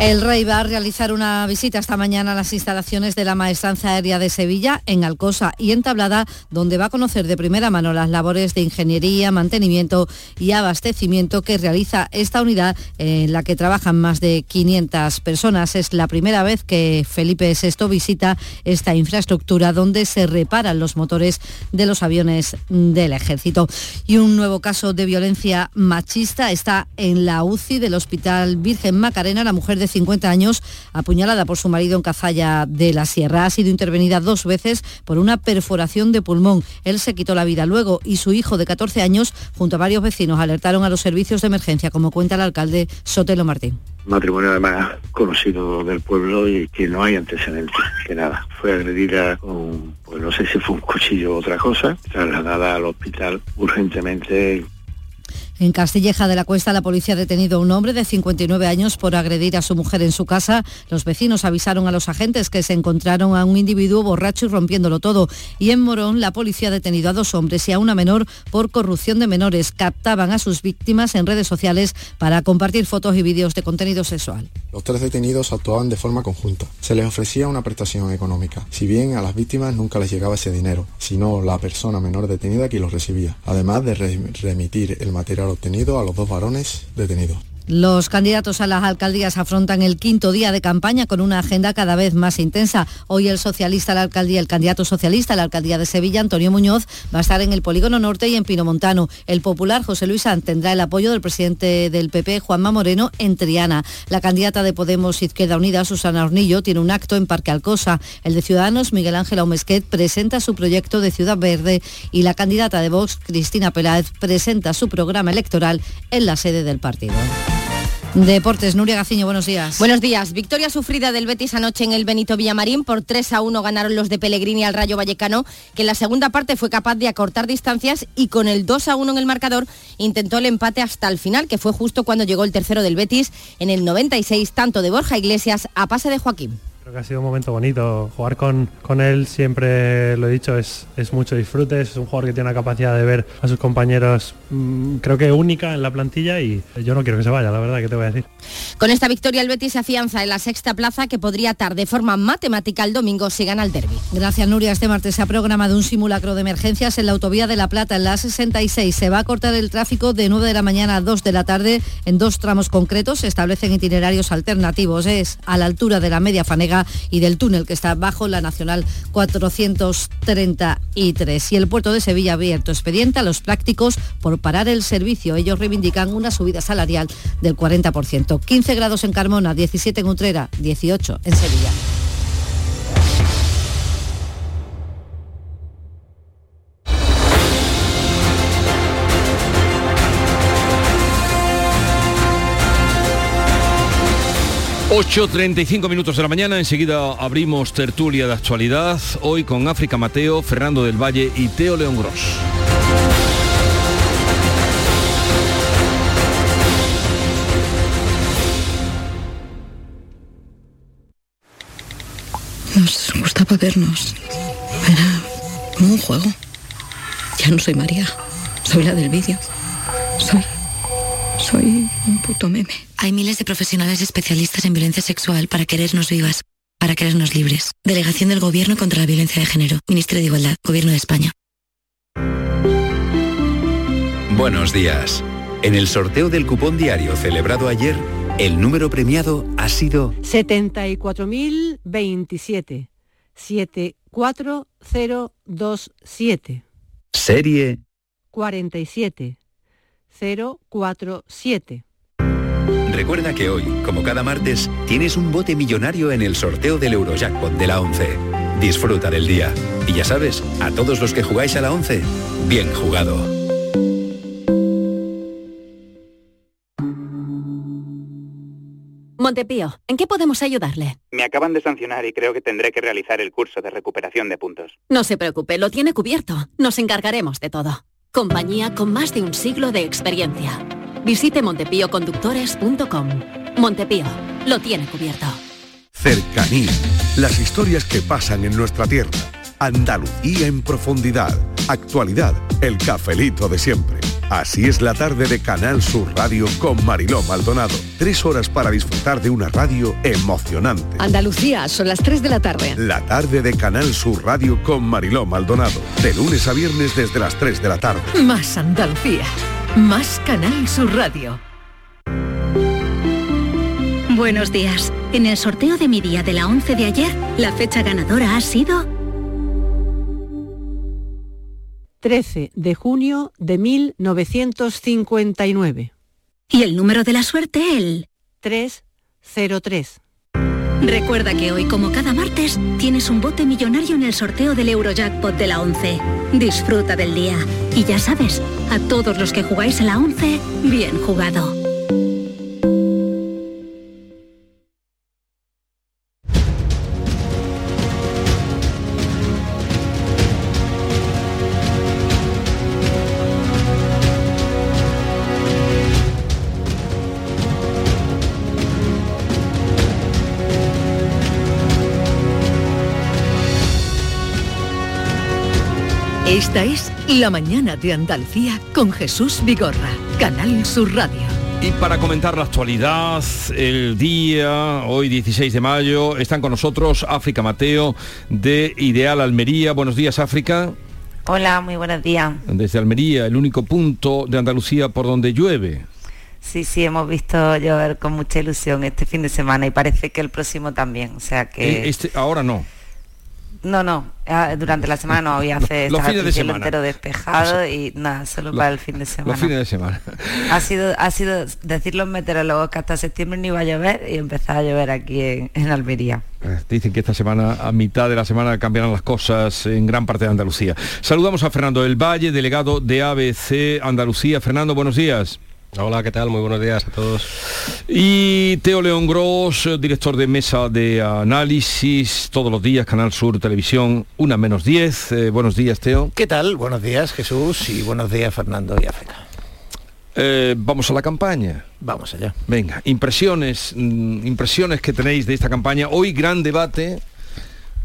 El rey va a realizar una visita esta mañana a las instalaciones de la Maestranza Aérea de Sevilla, en Alcosa y en Tablada, donde va a conocer de primera mano las labores de ingeniería, mantenimiento y abastecimiento que realiza esta unidad en la que trabajan más de 500 personas. Es la primera vez que Felipe VI visita esta infraestructura donde se reparan los motores de los aviones del ejército. Y un nuevo caso de violencia machista está en la UCI del Hospital Virgen Macarena. La mujer de 50 años, apuñalada por su marido en Cazalla de la Sierra. Ha sido intervenida dos veces por una perforación de pulmón. Él se quitó la vida luego y su hijo de 14 años, junto a varios vecinos, alertaron a los servicios de emergencia, como cuenta el alcalde Sotelo Martín matrimonio además conocido del pueblo y que no hay antecedentes, que nada. Fue agredida con, pues no sé si fue un cuchillo o otra cosa, trasladada al hospital urgentemente en Castilleja de la Cuesta, la policía ha detenido a un hombre de 59 años por agredir a su mujer en su casa. Los vecinos avisaron a los agentes que se encontraron a un individuo borracho y rompiéndolo todo. Y en Morón, la policía ha detenido a dos hombres y a una menor por corrupción de menores. Captaban a sus víctimas en redes sociales para compartir fotos y vídeos de contenido sexual. Los tres detenidos actuaban de forma conjunta. Se les ofrecía una prestación económica. Si bien a las víctimas nunca les llegaba ese dinero, sino la persona menor detenida que los recibía, además de remitir el material obtenido a los dos varones detenidos. Los candidatos a las alcaldías afrontan el quinto día de campaña con una agenda cada vez más intensa. Hoy el socialista la alcaldía, el candidato socialista a la alcaldía de Sevilla, Antonio Muñoz, va a estar en el Polígono Norte y en Pinomontano. El popular José Luis Sanz tendrá el apoyo del presidente del PP, Juanma Moreno, en Triana. La candidata de Podemos Izquierda Unida, Susana Hornillo, tiene un acto en Parque Alcosa. El de Ciudadanos, Miguel Ángel Aumesquet, presenta su proyecto de Ciudad Verde y la candidata de Vox, Cristina Peláez, presenta su programa electoral en la sede del partido. Deportes, Nuria Gaciño, buenos días. Buenos días. Victoria sufrida del Betis anoche en el Benito Villamarín. Por 3 a 1 ganaron los de Pellegrini al Rayo Vallecano, que en la segunda parte fue capaz de acortar distancias y con el 2 a 1 en el marcador intentó el empate hasta el final, que fue justo cuando llegó el tercero del Betis en el 96, tanto de Borja Iglesias a pase de Joaquín. Creo que ha sido un momento bonito. Jugar con, con él, siempre lo he dicho, es, es mucho disfrute. Es un jugador que tiene la capacidad de ver a sus compañeros, mm, creo que única en la plantilla y yo no quiero que se vaya, la verdad, que te voy a decir. Con esta victoria el Betis se afianza en la sexta plaza que podría atar de forma matemática el domingo si gana el derby. Gracias, Nuria. Este martes se ha programado un simulacro de emergencias en la autovía de La Plata, en la 66. Se va a cortar el tráfico de 9 de la mañana a 2 de la tarde en dos tramos concretos. Se establecen itinerarios alternativos. Es a la altura de la media fanega y del túnel que está bajo la Nacional 433. Y el puerto de Sevilla abierto expediente a los prácticos por parar el servicio. Ellos reivindican una subida salarial del 40%. 15 grados en Carmona, 17 en Utrera, 18 en Sevilla. 8.35 minutos de la mañana, enseguida abrimos tertulia de actualidad, hoy con África Mateo, Fernando del Valle y Teo León Gross. Nos gustaba vernos. Era un juego. Ya no soy María, soy la del vídeo. Soy... soy un puto meme. Hay miles de profesionales especialistas en violencia sexual para querernos vivas, para querernos libres. Delegación del Gobierno contra la Violencia de Género. Ministerio de Igualdad. Gobierno de España. Buenos días. En el sorteo del cupón diario celebrado ayer, el número premiado ha sido 74.027. 74027. Serie 47. 047. Recuerda que hoy, como cada martes, tienes un bote millonario en el sorteo del Eurojackpot de la 11. Disfruta del día. Y ya sabes, a todos los que jugáis a la 11, bien jugado. Montepío, ¿en qué podemos ayudarle? Me acaban de sancionar y creo que tendré que realizar el curso de recuperación de puntos. No se preocupe, lo tiene cubierto. Nos encargaremos de todo. Compañía con más de un siglo de experiencia. Visite montepíoconductores.com. Montepío, lo tiene cubierto. Cercanía. Las historias que pasan en nuestra tierra. Andalucía en profundidad. Actualidad. El cafelito de siempre. Así es la tarde de Canal Sur Radio con Mariló Maldonado. Tres horas para disfrutar de una radio emocionante. Andalucía, son las 3 de la tarde. La tarde de Canal Sur Radio con Mariló Maldonado. De lunes a viernes desde las 3 de la tarde. Más Andalucía. Más Canal Sur Radio. Buenos días. En el sorteo de mi día de la 11 de ayer, la fecha ganadora ha sido 13 de junio de 1959. y el número de la suerte el 303. Recuerda que hoy, como cada martes, tienes un bote millonario en el sorteo del Eurojackpot de la 11. Disfruta del día. Y ya sabes, a todos los que jugáis a la 11, bien jugado. La Mañana de Andalucía con Jesús Vigorra, Canal Sur Radio. Y para comentar la actualidad, el día, hoy 16 de mayo, están con nosotros África Mateo de Ideal Almería. Buenos días, África. Hola, muy buenos días. Desde Almería, el único punto de Andalucía por donde llueve. Sí, sí, hemos visto llover con mucha ilusión este fin de semana y parece que el próximo también. O sea que... Eh, Este, ahora no. No, no, ah, durante la semana no, hoy hace Los fines de semana. entero despejado y nada, solo Los- para el fin de semana. Los fines de semana. Ha sido, ha sido decir los meteorólogos que hasta septiembre no iba a llover y empezaba a llover aquí en, en Almería. Eh, Dicen que esta semana, a mitad de la semana, cambiarán las cosas en gran parte de Andalucía. Saludamos a Fernando del Valle, delegado de ABC Andalucía. Fernando, buenos días. Hola, ¿qué tal? Muy buenos días a todos. Y Teo León Gros, eh, director de mesa de análisis, todos los días, Canal Sur Televisión, una menos 10. Eh, buenos días, Teo. ¿Qué tal? Buenos días, Jesús, y buenos días, Fernando y África. Eh, vamos a la campaña. Vamos allá. Venga, impresiones, mm, impresiones que tenéis de esta campaña. Hoy gran debate,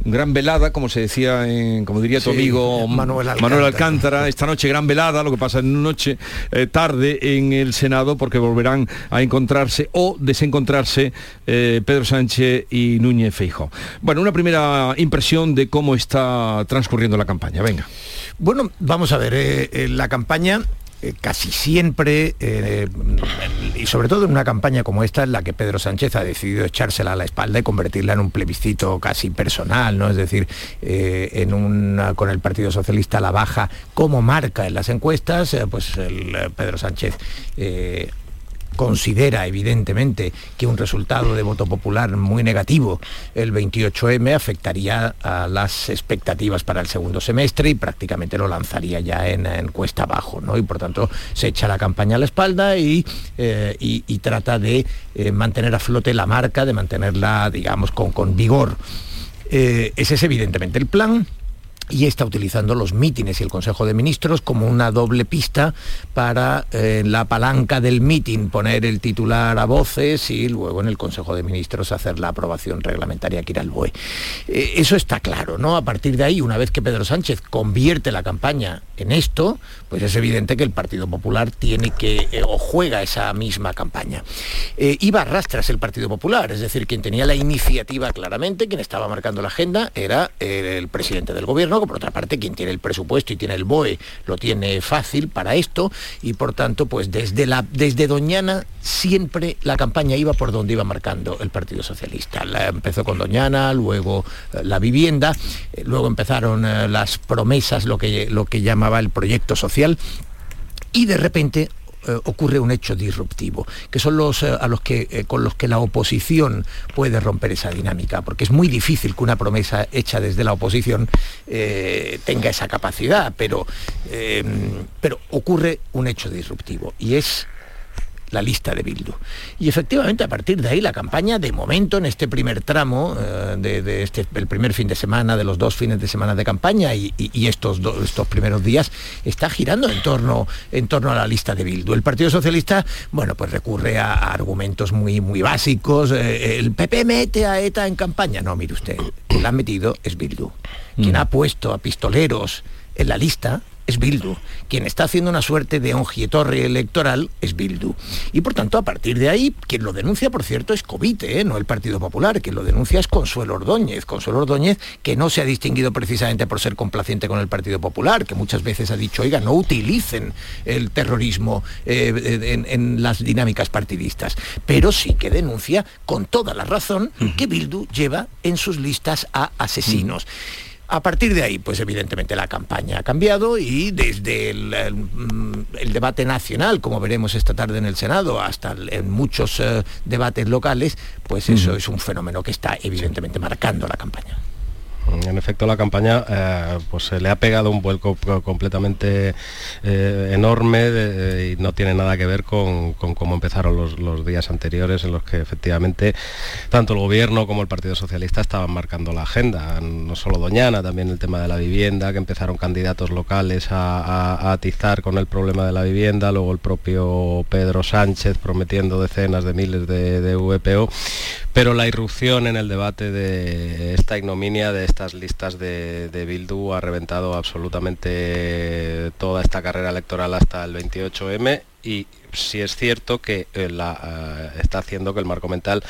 gran velada, como se decía, en, como diría tu Sí, amigo Manuel Alcántara. Alcántara. Esta noche gran velada, lo que pasa en noche eh, tarde en el Senado, porque volverán a encontrarse o desencontrarse eh, Pedro Sánchez y Núñez Feijo. Bueno, una primera impresión de cómo está transcurriendo la campaña. Venga. Bueno, vamos a ver, eh, eh, la campaña eh, casi siempre, eh, y sobre todo en una campaña como esta, en la que Pedro Sánchez ha decidido echársela a la espalda y convertirla en un plebiscito casi personal, ¿no? Es decir, eh, en con el Partido Socialista a la baja, como marca en las encuestas, pues Pedro Sánchez considera evidentemente que un resultado de voto popular muy negativo el 28M afectaría a las expectativas para el segundo semestre y prácticamente lo lanzaría ya en, en cuesta abajo, ¿no? Y por tanto se echa la campaña a la espalda y, eh, trata de eh, mantener a flote la marca, de mantenerla, digamos, con, con vigor. Eh, ese es evidentemente el plan y está utilizando los mítines y el Consejo de Ministros como una doble pista para eh, la palanca del mitin poner el titular a voces y luego en el Consejo de Ministros hacer la aprobación reglamentaria que irá al BOE. Eh, eso está claro, ¿no? A partir de ahí, una vez que Pedro Sánchez convierte la campaña en esto, pues es evidente que el Partido Popular tiene que eh, o juega esa misma campaña. Eh, iba a rastras el Partido Popular, es decir, quien tenía la iniciativa claramente, quien estaba marcando la agenda, era el presidente del gobierno, por otra parte quien tiene el presupuesto y tiene el BOE lo tiene fácil para esto, y por tanto, pues desde, la, desde Doñana siempre la campaña iba por donde iba marcando el Partido Socialista. Empezó con Doñana, luego eh, la vivienda, eh, luego empezaron eh, las promesas, lo que, lo que llamaba el proyecto social, y de repente eh, ocurre un hecho disruptivo, que son los eh, a los que eh, con los que la oposición puede romper esa dinámica, porque es muy difícil que una promesa hecha desde la oposición tenga esa capacidad, pero pero ocurre un hecho disruptivo y es la lista de Bildu. Y efectivamente a partir de ahí la campaña de momento en este primer tramo, eh, de, de este, el primer fin de semana, de los dos fines de semana de campaña y, y- y estos, do- estos primeros días, está girando en torno, en torno a la lista de Bildu. El Partido Socialista, bueno, pues recurre a, a argumentos muy, muy básicos. eh, el PP mete a ETA en campaña. No, mire usted, quien la ha metido es Bildu. Quien ha puesto a pistoleros en la lista es Bildu. Quien está haciendo una suerte de ongitorre electoral es Bildu. Y por tanto, a partir de ahí, quien lo denuncia, por cierto, es Covite, ¿eh? no el Partido Popular. Quien lo denuncia es Consuelo Ordóñez. Consuelo Ordóñez, que no se ha distinguido precisamente por ser complaciente con el Partido Popular, que muchas veces ha dicho, oiga, no utilicen el terrorismo eh, en, en las dinámicas partidistas. Pero sí que denuncia con toda la razón que Bildu lleva en sus listas a asesinos. A partir de ahí, pues evidentemente la campaña ha cambiado y desde el, el, mm, el debate nacional, como veremos esta tarde en el Senado, hasta en muchos eh, debates locales, pues eso es un fenómeno que está evidentemente marcando la campaña. En efecto, la campaña eh, pues se le ha pegado un vuelco co- completamente eh, enorme de- y no tiene nada que ver con, cómo empezaron los, días anteriores en los que efectivamente tanto el gobierno como el Partido Socialista estaban marcando la agenda. No solo Doñana, también el tema de la vivienda, que empezaron candidatos locales a, atizar con el problema de la vivienda, luego el propio Pedro Sánchez prometiendo decenas de miles de, de VPO, pero la irrupción en el debate de esta ignominia de estas listas de, de Bildu ha reventado absolutamente toda esta carrera electoral hasta el 28M y sí es cierto que eh, la, eh, está haciendo que el marco mental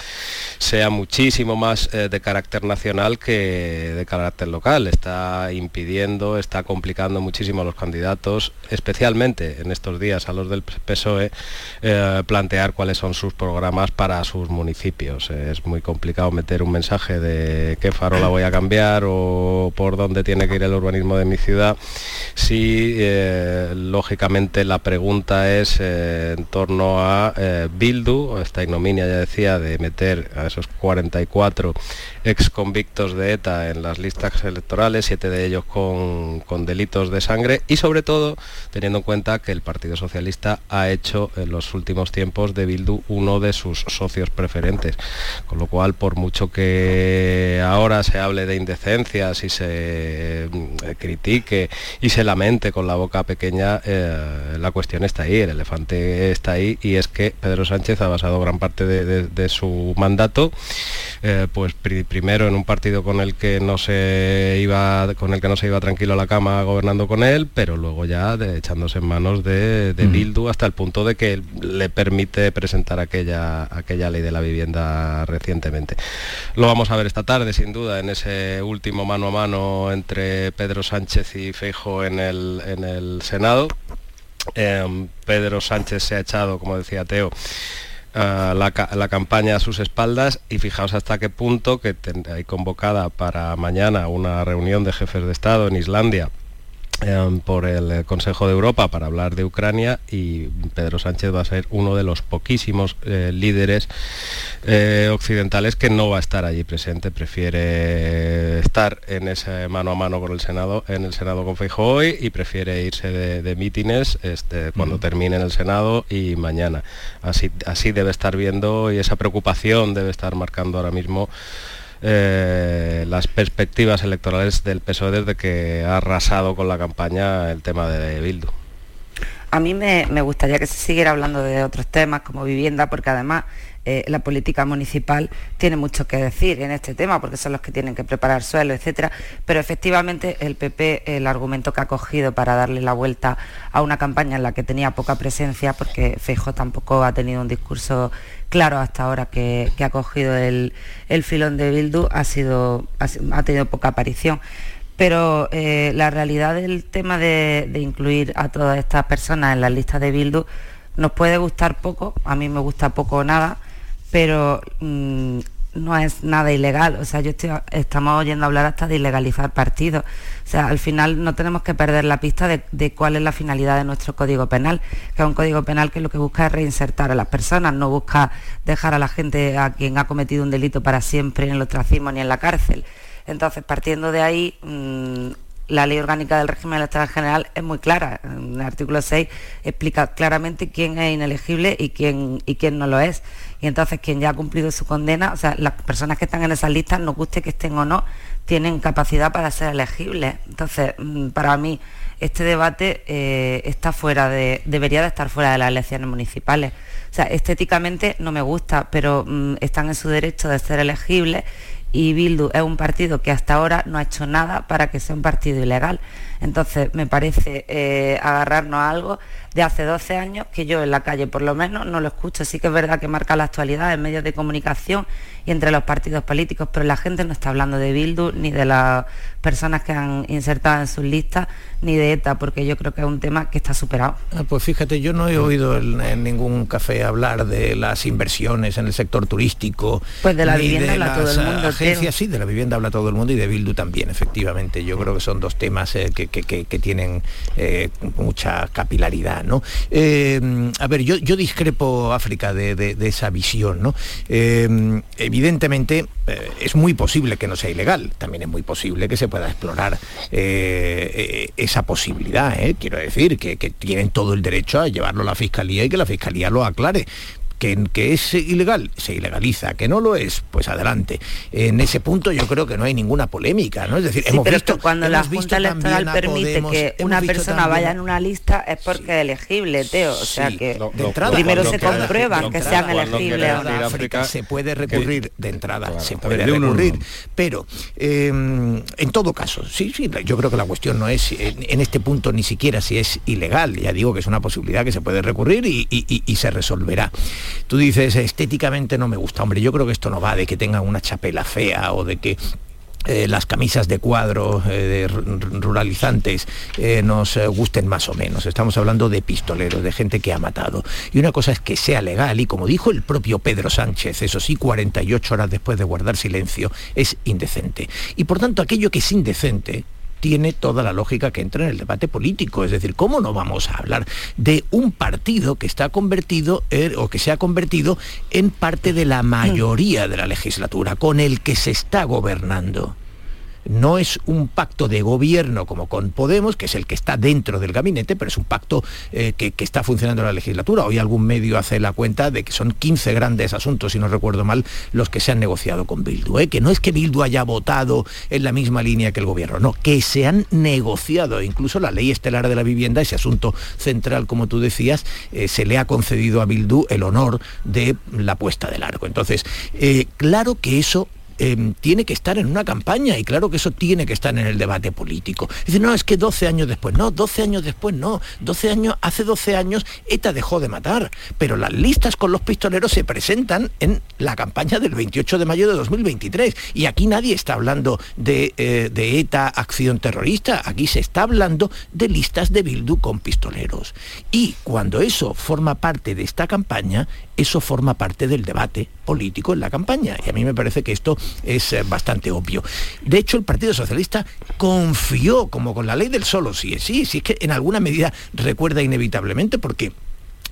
sea muchísimo más eh, de carácter nacional que de carácter local. Está impidiendo, está complicando muchísimo a los candidatos, especialmente en estos días a los del PSOE, eh, plantear cuáles son sus programas para sus municipios. Es muy complicado meter un mensaje de qué farola voy a cambiar o por dónde tiene que ir el urbanismo de mi ciudad si eh, lógicamente la pregunta es eh, en torno a eh, Bildu, esta ignominia ya decía de meter esos 44 ex convictos de ETA en las listas electorales, siete de ellos con, con delitos de sangre y sobre todo teniendo en cuenta que el Partido Socialista ha hecho en los últimos tiempos de Bildu uno de sus socios preferentes. Con lo cual, por mucho que ahora se hable de indecencias y se mm, critique y se lamente con la boca pequeña, eh, la cuestión está ahí, el elefante está ahí y es que Pedro Sánchez ha basado gran parte de, su mandato, eh, pues primero en un partido con el que no se iba con el que no se iba tranquilo a la cama gobernando con él, pero luego ya echándose en manos de, Bildu hasta el punto de que le permite presentar aquella, aquella ley de la vivienda recientemente. Lo vamos a ver esta tarde, sin duda, en ese último mano a mano entre Pedro Sánchez y Feijo en el, en el Senado. Em, Pedro Sánchez se ha echado, como decía Teo, la, la, campaña a sus espaldas y fijaos hasta qué punto que hay convocada para mañana una reunión de jefes de Estado en Islandia Em, por el eh, Consejo de Europa para hablar de Ucrania y Pedro Sánchez va a ser uno de los poquísimos eh, líderes eh, occidentales que no va a estar allí presente, prefiere estar en ese mano a mano con el Senado, en el Senado con Feijóo hoy y prefiere irse de, mítines este, cuando termine en el Senado y mañana. Así, así debe estar viendo y esa preocupación debe estar marcando ahora mismo eh, las perspectivas electorales del PSOE desde que ha arrasado con la campaña el tema de Bildu. A mí me, gustaría que se siguiera hablando de otros temas como vivienda, porque además eh, la política municipal tiene mucho que decir en este tema, porque son los que tienen que preparar suelo, etcétera. Pero efectivamente el PP, el argumento que ha cogido para darle la vuelta a una campaña en la que tenía poca presencia, porque Feijo tampoco ha tenido un discurso claro hasta ahora que, ha cogido el, filón de Bildu, ha, sido, ha, tenido poca aparición pero eh, la realidad del tema de, incluir a todas estas personas en la lista de Bildu nos puede gustar poco, a mí me gusta poco o nada, pero mm, no es nada ilegal. O sea, yo estoy, estamos oyendo hablar hasta de ilegalizar partidos. O sea, al final no tenemos que perder la pista de, cuál es la finalidad de nuestro código penal, que es un código penal que lo que busca es reinsertar a las personas, no busca dejar a la gente a quien ha cometido un delito para siempre en el ostracismo ni en la cárcel. Entonces, partiendo de ahí, mm, la ley orgánica del régimen electoral general es muy clara. En el artículo 6 explica claramente quién es inelegible y quién, y quién no lo es. Y entonces quien ya ha cumplido su condena, o sea, las personas que están en esas listas, nos guste que estén o no, tienen capacidad para ser elegibles. Entonces, mm, para mí, este debate eh, está fuera de, debería de estar fuera de las elecciones municipales. O sea, estéticamente no me gusta, pero mm, están en su derecho de ser elegibles y Bildu es un partido que hasta ahora no ha hecho nada para que sea un partido ilegal. Entonces me parece eh, agarrarnos a algo de hace 12 años que yo en la calle por lo menos no lo escucho. Sí que es verdad que marca la actualidad en medios de comunicación y entre los partidos políticos, pero la gente no está hablando de Bildu ni de las personas que han insertado en sus listas ni de ETA, porque yo creo que es un tema que está superado. Ah, pues fíjate, yo no he oído en, ningún café hablar de las inversiones en el sector turístico. Pues de la vivienda habla todo el mundo. Agencias, sí, de la vivienda habla todo el mundo y de Bildu también, efectivamente. Yo creo que son dos temas eh, que, tienen eh, mucha capilaridad. ¿no? Eh, a ver, yo, yo discrepo, África, de, esa visión. ¿no? evidentemente es muy posible que no sea ilegal, también es muy posible que se pueda explorar esa posibilidad. ¿eh? Quiero decir que, que, tienen todo el derecho a llevarlo a la fiscalía y que la fiscalía lo aclare que, es ilegal, se ilegaliza, que no lo es, pues adelante. En ese punto yo creo que no hay ninguna polémica, ¿no? Es decir, hemos visto cuando la Junta Electoral permite que una persona vaya en una lista es porque es elegible, Teo. O sea que primero se comprueban que sean elegibles. se puede recurrir de entrada, se puede recurrir, pero em, en todo caso, sí, sí, yo creo que la cuestión no es en, este punto ni siquiera si es ilegal, ya digo que es una posibilidad que se puede recurrir y se resolverá. Tú dices, estéticamente no me gusta. Hombre, yo creo que esto no va de que tengan una chapela fea o de que eh, las camisas de cuadro eh, ruralizantes eh, nos gusten más o menos. Estamos hablando de pistoleros, de gente que ha matado. Y una cosa es que sea legal y como dijo el propio Pedro Sánchez, eso sí, 48 horas después de guardar silencio, es indecente. Y por tanto aquello que es indecente tiene toda la lógica que entra en el debate político. Es decir, ¿cómo no vamos a hablar de un partido que está convertido o que se ha convertido en parte de la mayoría de la legislatura, con el que se está gobernando? No es un pacto de gobierno como con Podemos, que es el que está dentro del gabinete, pero es un pacto eh, que, está funcionando en la legislatura. Hoy algún medio hace la cuenta de que son 15 grandes asuntos, si no recuerdo mal, los que se han negociado con Bildu. ¿eh? Que no es que Bildu haya votado en la misma línea que el gobierno, no, que se han negociado. Incluso la ley estelar de la vivienda, ese asunto central, como tú decías, eh, se le ha concedido a Bildu el honor de la puesta del arco. Entonces, claro que eso Em, tiene que estar en una campaña y claro que eso tiene que estar en el debate político. Dice, no, es que 12 años después, no, 12 años después no, 12 años, hace 12 años ETA dejó de matar, pero las listas con los pistoleros se presentan en la campaña del 28 de mayo de 2023 y aquí nadie está hablando de, eh, de ETA acción terrorista, aquí se está hablando de listas de Bildu con pistoleros. Y cuando eso forma parte de esta campaña, eso forma parte del debate político en la campaña. Y a mí me parece que esto es eh, bastante obvio. De hecho, el Partido Socialista confió, como con la ley del solo sí es sí, sí es que en alguna medida recuerda inevitablemente porque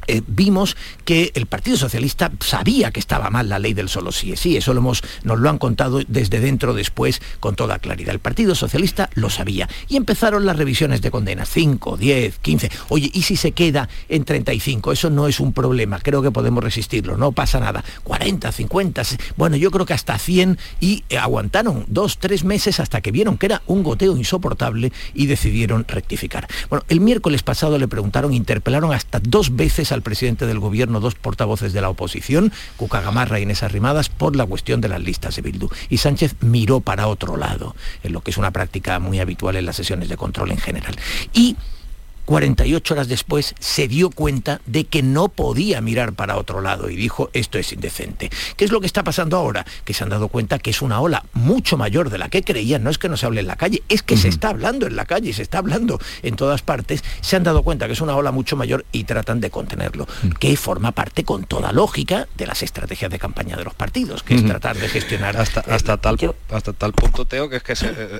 eh, vimos que el Partido Socialista sabía que estaba mal la ley del solo sí es sí, eso lo hemos, nos lo han contado desde dentro después con toda claridad. El Partido Socialista lo sabía y empezaron las revisiones de condenas, 5, 10, 15. Oye, ¿y si se queda en 35? Eso no es un problema, creo que podemos resistirlo, no pasa nada. 40, 50, bueno, yo creo que hasta 100 y eh, aguantaron dos, tres meses hasta que vieron que era un goteo insoportable y decidieron rectificar. Bueno, el miércoles pasado le preguntaron, interpelaron hasta dos veces a al presidente del gobierno dos portavoces de la oposición, Cuca Gamarra y Inés Arrimadas, por la cuestión de las listas de Bildu. Y Sánchez miró para otro lado, en lo que es una práctica muy habitual en las sesiones de control en general. Y 48 horas después se dio cuenta de que no podía mirar para otro lado y dijo, esto es indecente. ¿Qué es lo que está pasando ahora? Que se han dado cuenta que es una ola mucho mayor de la que creían, no es que no se hable en la calle, es que se está hablando en la calle, se está hablando en todas partes, se han dado cuenta que es una ola mucho mayor y tratan de contenerlo, que forma parte con toda lógica de las estrategias de campaña de los partidos, que es tratar de gestionar... Hasta, hasta, tal, hasta tal punto, Teo, que es que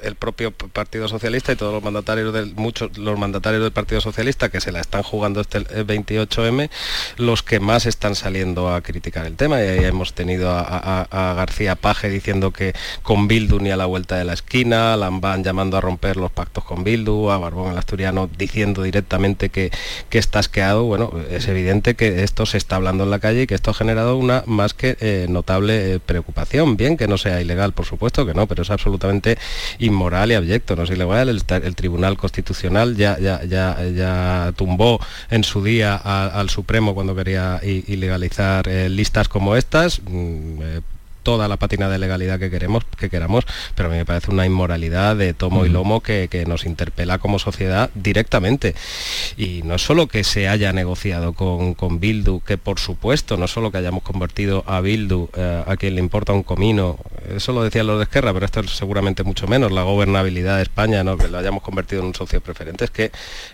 el propio Partido Socialista y todos los mandatarios del, muchos los mandatarios del Partido Socialista, que se la están jugando este 28M, los que más están saliendo a criticar el tema. Y ahí hemos tenido a, García Paje diciendo que con Bildu ni a la vuelta de la esquina, a Lambán llamando a romper los pactos con Bildu, a Barbón el Asturiano diciendo directamente que, que está asqueado. Bueno, es evidente que esto se está hablando en la calle y que esto ha generado una más que eh, notable eh, preocupación. Bien que no sea ilegal, por supuesto que no, pero es absolutamente inmoral y abyecto. No es ilegal, el, el Tribunal Constitucional ya, ya, ya ya tumbó en su día al Supremo cuando quería ilegalizar eh, listas como estas. Toda la pátina de legalidad que queremos, que queramos, pero a mí me parece una inmoralidad de tomo y lomo que, nos interpela como sociedad directamente. Y no es solo que se haya negociado con, con Bildu, que por supuesto, no solo que hayamos convertido a Bildu, eh, a quien le importa un comino, eso lo decían los de Esquerra, pero esto es seguramente mucho menos, la gobernabilidad de España, ¿no? que lo hayamos convertido en un socio preferente, es que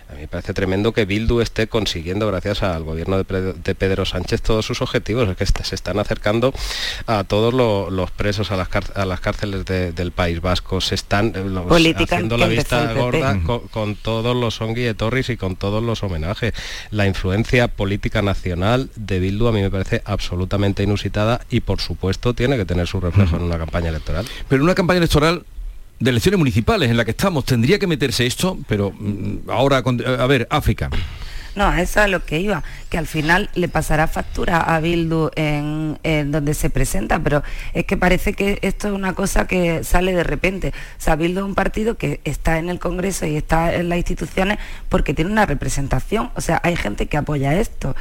a mí me parece tremendo que Bildu esté consiguiendo, gracias al gobierno de, Pedro Sánchez, todos sus objetivos, es que se están acercando a todos los los presos a las, a las cárceles del País Vasco, se están eh, haciendo la vista gorda con, todos los Torres y con todos los homenajes. La influencia política nacional de Bildu a mí me parece absolutamente inusitada y por supuesto tiene que tener su reflejo en una campaña electoral. Pero una campaña electoral de elecciones municipales en la que estamos, tendría que meterse esto, pero mm, ahora, a ver, África. No, eso es lo que iba, que al final le pasará factura a Bildu en, donde se presenta, pero es que parece que esto es una cosa que sale de repente. O sea, Bildu es un partido que está en el Congreso y está en las instituciones porque tiene una representación. O sea, hay gente que apoya esto.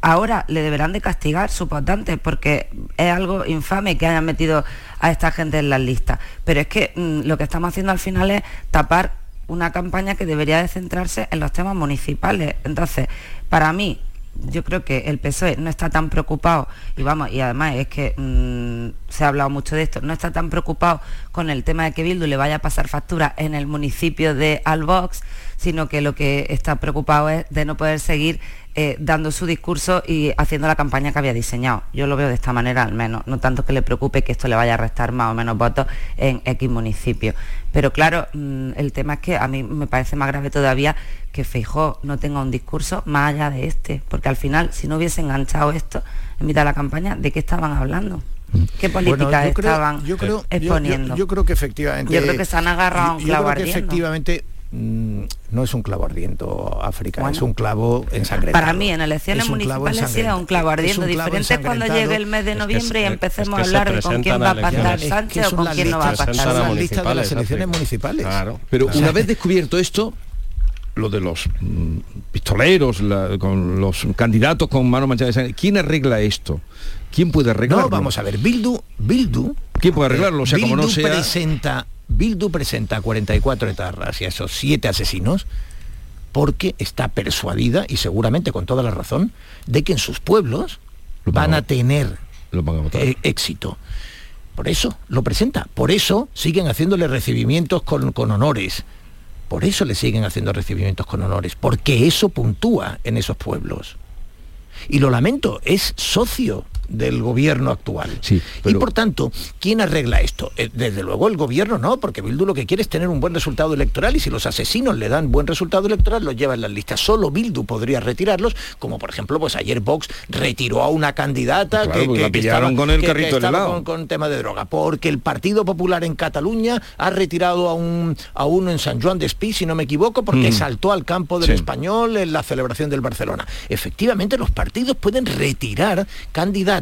Ahora le deberán de castigar sus votantes porque es algo infame que hayan metido a esta gente en las listas. Pero es que mm, lo que estamos haciendo al final es tapar una campaña que debería de centrarse en los temas municipales. Entonces, para mí, yo creo que el PSOE no está tan preocupado, y vamos, y además es que mm, se ha hablado mucho de esto, no está tan preocupado con el tema de que Bildu le vaya a pasar factura en el municipio de Albox, sino que lo que está preocupado es de no poder seguir eh, dando su discurso y haciendo la campaña que había diseñado. Yo lo veo de esta manera al menos, no tanto que le preocupe que esto le vaya a restar más o menos votos en X municipio. Pero claro, mm, el tema es que a mí me parece más grave todavía que Feijó no tenga un discurso más allá de este, porque al final, si no hubiese enganchado esto en mitad de la campaña, ¿de qué estaban hablando? ¿Qué políticas estaban exponiendo? Yo, creo que efectivamente... Yo creo que se han agarrado a un clavo efectivamente Mm, no es un clavo ardiendo África, es un clavo ensangrentado. Para mí en elecciones municipales sí es un clavo ardiendo, diferente cuando llegue el mes de noviembre y empecemos a hablar de con quién va a pactar Sánchez o con quién no va a pactar listas de las elecciones municipales. Pero una vez descubierto esto, lo de los mm, pistoleros, con los candidatos con mano manchada de sangre, ¿quién arregla esto? ¿Quién puede arreglarlo? No, vamos a ver, Bildu, Bildu... ¿Quién puede arreglarlo? O sea, como no sea... presenta Bildu presenta a 44 etarras y a esos siete asesinos porque está persuadida, y seguramente con toda la razón, de que en sus pueblos van a tener eh, éxito. Por eso lo presenta, por eso siguen haciéndole recibimientos con, con honores, por eso le siguen haciendo recibimientos con honores, porque eso puntúa en esos pueblos. Y lo lamento, es socio del gobierno actual. Y por tanto, ¿quién arregla esto? Eh, desde luego el gobierno no, porque Bildu lo que quiere es tener un buen resultado electoral y si los asesinos le dan buen resultado electoral, los lleva en las listas. Solo Bildu podría retirarlos, como por ejemplo, pues ayer Vox retiró a una candidata que, que, con el carrito con, con, tema de droga, porque el Partido Popular en Cataluña ha retirado a, un, a uno en San Juan de Espí, si no me equivoco, porque mm. saltó al campo del español en la celebración del Barcelona. Efectivamente, los partidos pueden retirar candidatos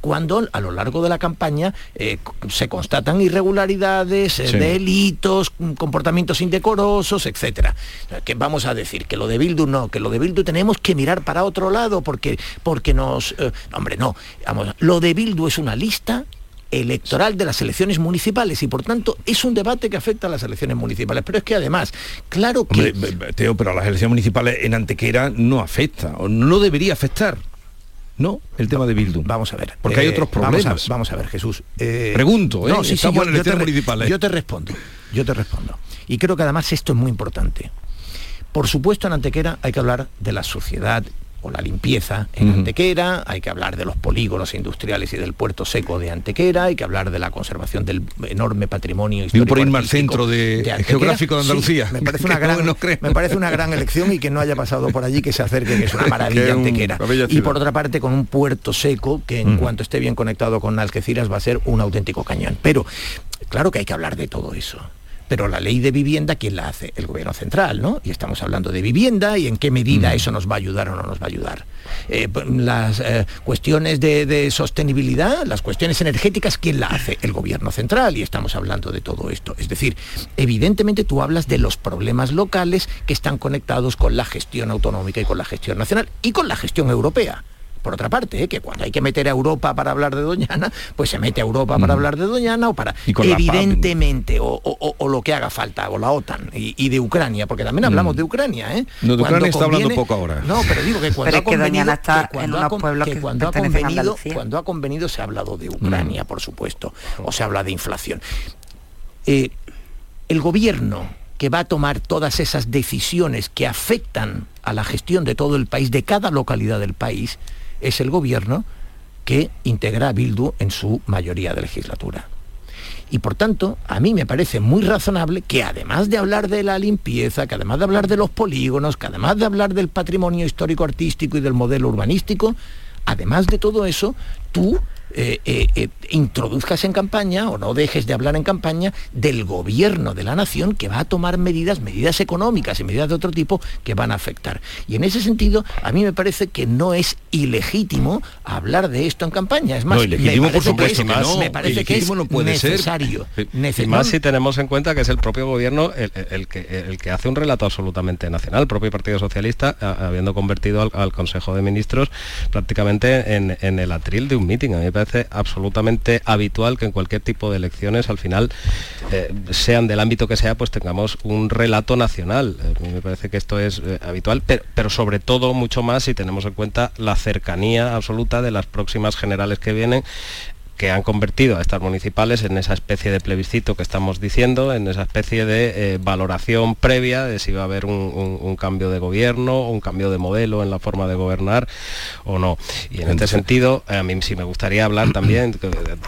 cuando a lo largo de la campaña eh, se constatan irregularidades, eh, delitos, comportamientos indecorosos, etcétera. Que vamos a decir que lo de Bildu no, que lo de Bildu tenemos que mirar para otro lado porque porque nos eh, hombre no, vamos, lo de Bildu es una lista electoral de las elecciones municipales y por tanto es un debate que afecta a las elecciones municipales. Pero es que además, claro que... Teo, pero a las elecciones municipales en Antequera no afecta, o no debería afectar. No, el tema de Bildu. Vamos a ver. Porque hay otros problemas. Vamos a, ver, Jesús. Eh, Pregunto, ¿eh? No, sí, Estamos en elecciones municipales. Yo te respondo, yo te respondo. Y creo que además esto es muy importante. Por supuesto, en Antequera hay que hablar de la sociedad o la limpieza en Antequera, hay que hablar de los polígonos industriales y del puerto seco de Antequera, hay que hablar de la conservación del enorme patrimonio histórico. por ir al centro de, geográfico de Andalucía. me, parece una gran, me parece una gran elección y que no haya pasado por allí, que se acerque, que es una maravilla Antequera. Y por otra parte, con un puerto seco que en cuanto esté bien conectado con Algeciras va a ser un auténtico cañón. Pero claro que hay que hablar de todo eso. Pero la ley de vivienda, ¿quién la hace? El gobierno central, ¿no? Y estamos hablando de vivienda y en qué medida mm. eso nos va a ayudar o no nos va a ayudar. Eh, las eh, cuestiones de, sostenibilidad, las cuestiones energéticas, ¿quién la hace? El gobierno central y estamos hablando de todo esto. Es decir, evidentemente tú hablas de los problemas locales que están conectados con la gestión autonómica y con la gestión nacional y con la gestión europea por otra parte, ¿eh? que cuando hay que meter a Europa para hablar de Doñana, pues se mete a Europa para mm. hablar de Doñana o para... evidentemente, o, lo que haga falta, o la OTAN, y, de Ucrania, porque también hablamos mm. de Ucrania. ¿eh? No, de Ucrania está hablando poco ahora. No, pero digo que cuando ha convenido... Está cuando, ha, cuando, ha convenido cuando ha convenido se ha hablado de Ucrania, mm. por supuesto, o se habla de inflación. Eh, el gobierno que va a tomar todas esas decisiones que afectan a la gestión de todo el país, de cada localidad del país, es el gobierno que integra a Bildu en su mayoría de legislatura. Y por tanto, a mí me parece muy razonable que además de hablar de la limpieza, que además de hablar de los polígonos, que además de hablar del patrimonio histórico artístico y del modelo urbanístico, además de todo eso, tú eh, eh, eh, introduzcas en campaña o no dejes de hablar en campaña del gobierno de la nación que va a tomar medidas, medidas económicas y medidas de otro tipo que van a afectar. Y en ese sentido, a mí me parece que no es ilegítimo hablar de esto en campaña. Es más, ilegítimo por supuesto que, no, me parece que es no puede necesario. Ser. más si tenemos en cuenta que es el propio gobierno el, que, el que hace un relato absolutamente nacional. El propio Partido Socialista, habiendo convertido al, Consejo de Ministros prácticamente en, en, el atril de un mitin. A mí me parece absolutamente habitual que en cualquier tipo de elecciones al final, eh, sean del ámbito que sea, pues tengamos un relato nacional. Me parece que esto es eh, habitual, pero sobre todo mucho más si tenemos en cuenta la cercanía absoluta de las próximas generales que vienen que han convertido a estas municipales en esa especie de plebiscito que estamos diciendo, en esa especie de eh, valoración previa de si va a haber un, cambio de gobierno, un cambio de modelo en la forma de gobernar o no. Y en este sentido, a mí sí me gustaría hablar también,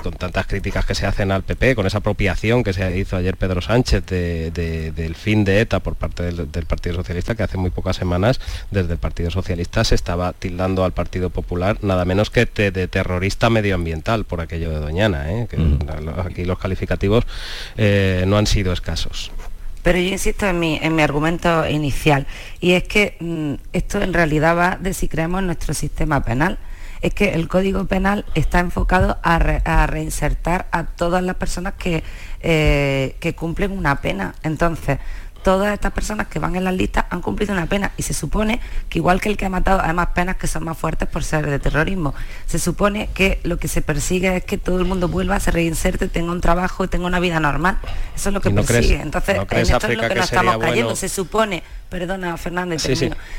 con tantas críticas que se hacen al PP, con esa apropiación que se hizo ayer Pedro Sánchez del fin de ETA por parte del, Partido Socialista, que hace muy pocas semanas desde el Partido Socialista se estaba tildando al Partido Popular nada menos que de terrorista medioambiental por aquello de Doñana, ¿eh? que aquí los calificativos eh, no han sido escasos. Pero yo insisto en mi, en mi argumento inicial, y es que mm, esto en realidad va de si creemos en nuestro sistema penal es que el Código Penal está enfocado a, reinsertar a todas las personas que, eh, que cumplen una pena. Entonces, todas estas personas que van en las listas han cumplido una pena y se supone que igual que el que ha matado hay más penas que son más fuertes por ser de terrorismo. Se supone que lo que se persigue es que todo el mundo vuelva, se reinserte, tenga un trabajo y tenga una vida normal. Eso es lo que persigue. Entonces, en esto es lo que, nos estamos cayendo. Se supone perdona Fernández,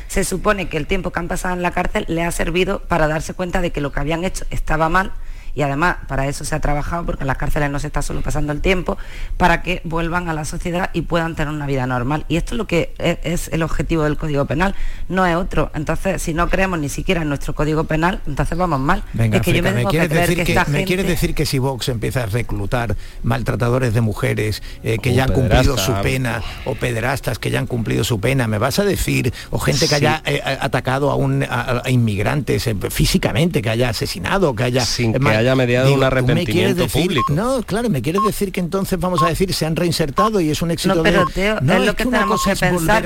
se supone que el tiempo que han pasado en la cárcel le ha servido para darse cuenta de que lo que habían hecho estaba mal y además para eso se ha trabajado, porque en las cárceles no se está solo pasando el tiempo, para que vuelvan a la sociedad y puedan tener una vida normal. Y esto es lo que es, el objetivo del Código Penal, no es otro. Entonces, si no creemos ni siquiera en nuestro Código Penal, entonces vamos mal. Venga, que me, quieres decir que, me quieres decir que si Vox empieza a reclutar maltratadores de mujeres eh, que ya han cumplido su pena, o pederastas que ya han cumplido su pena, me vas a decir, o gente que haya eh, atacado a, un, a, inmigrantes eh, físicamente, que haya asesinado, que haya... Sin que haya mediado un arrepentimiento público. No, claro, me quieres decir que entonces vamos a decir se han reinsertado y es un éxito no, pero, Teo, es lo que tenemos que pensar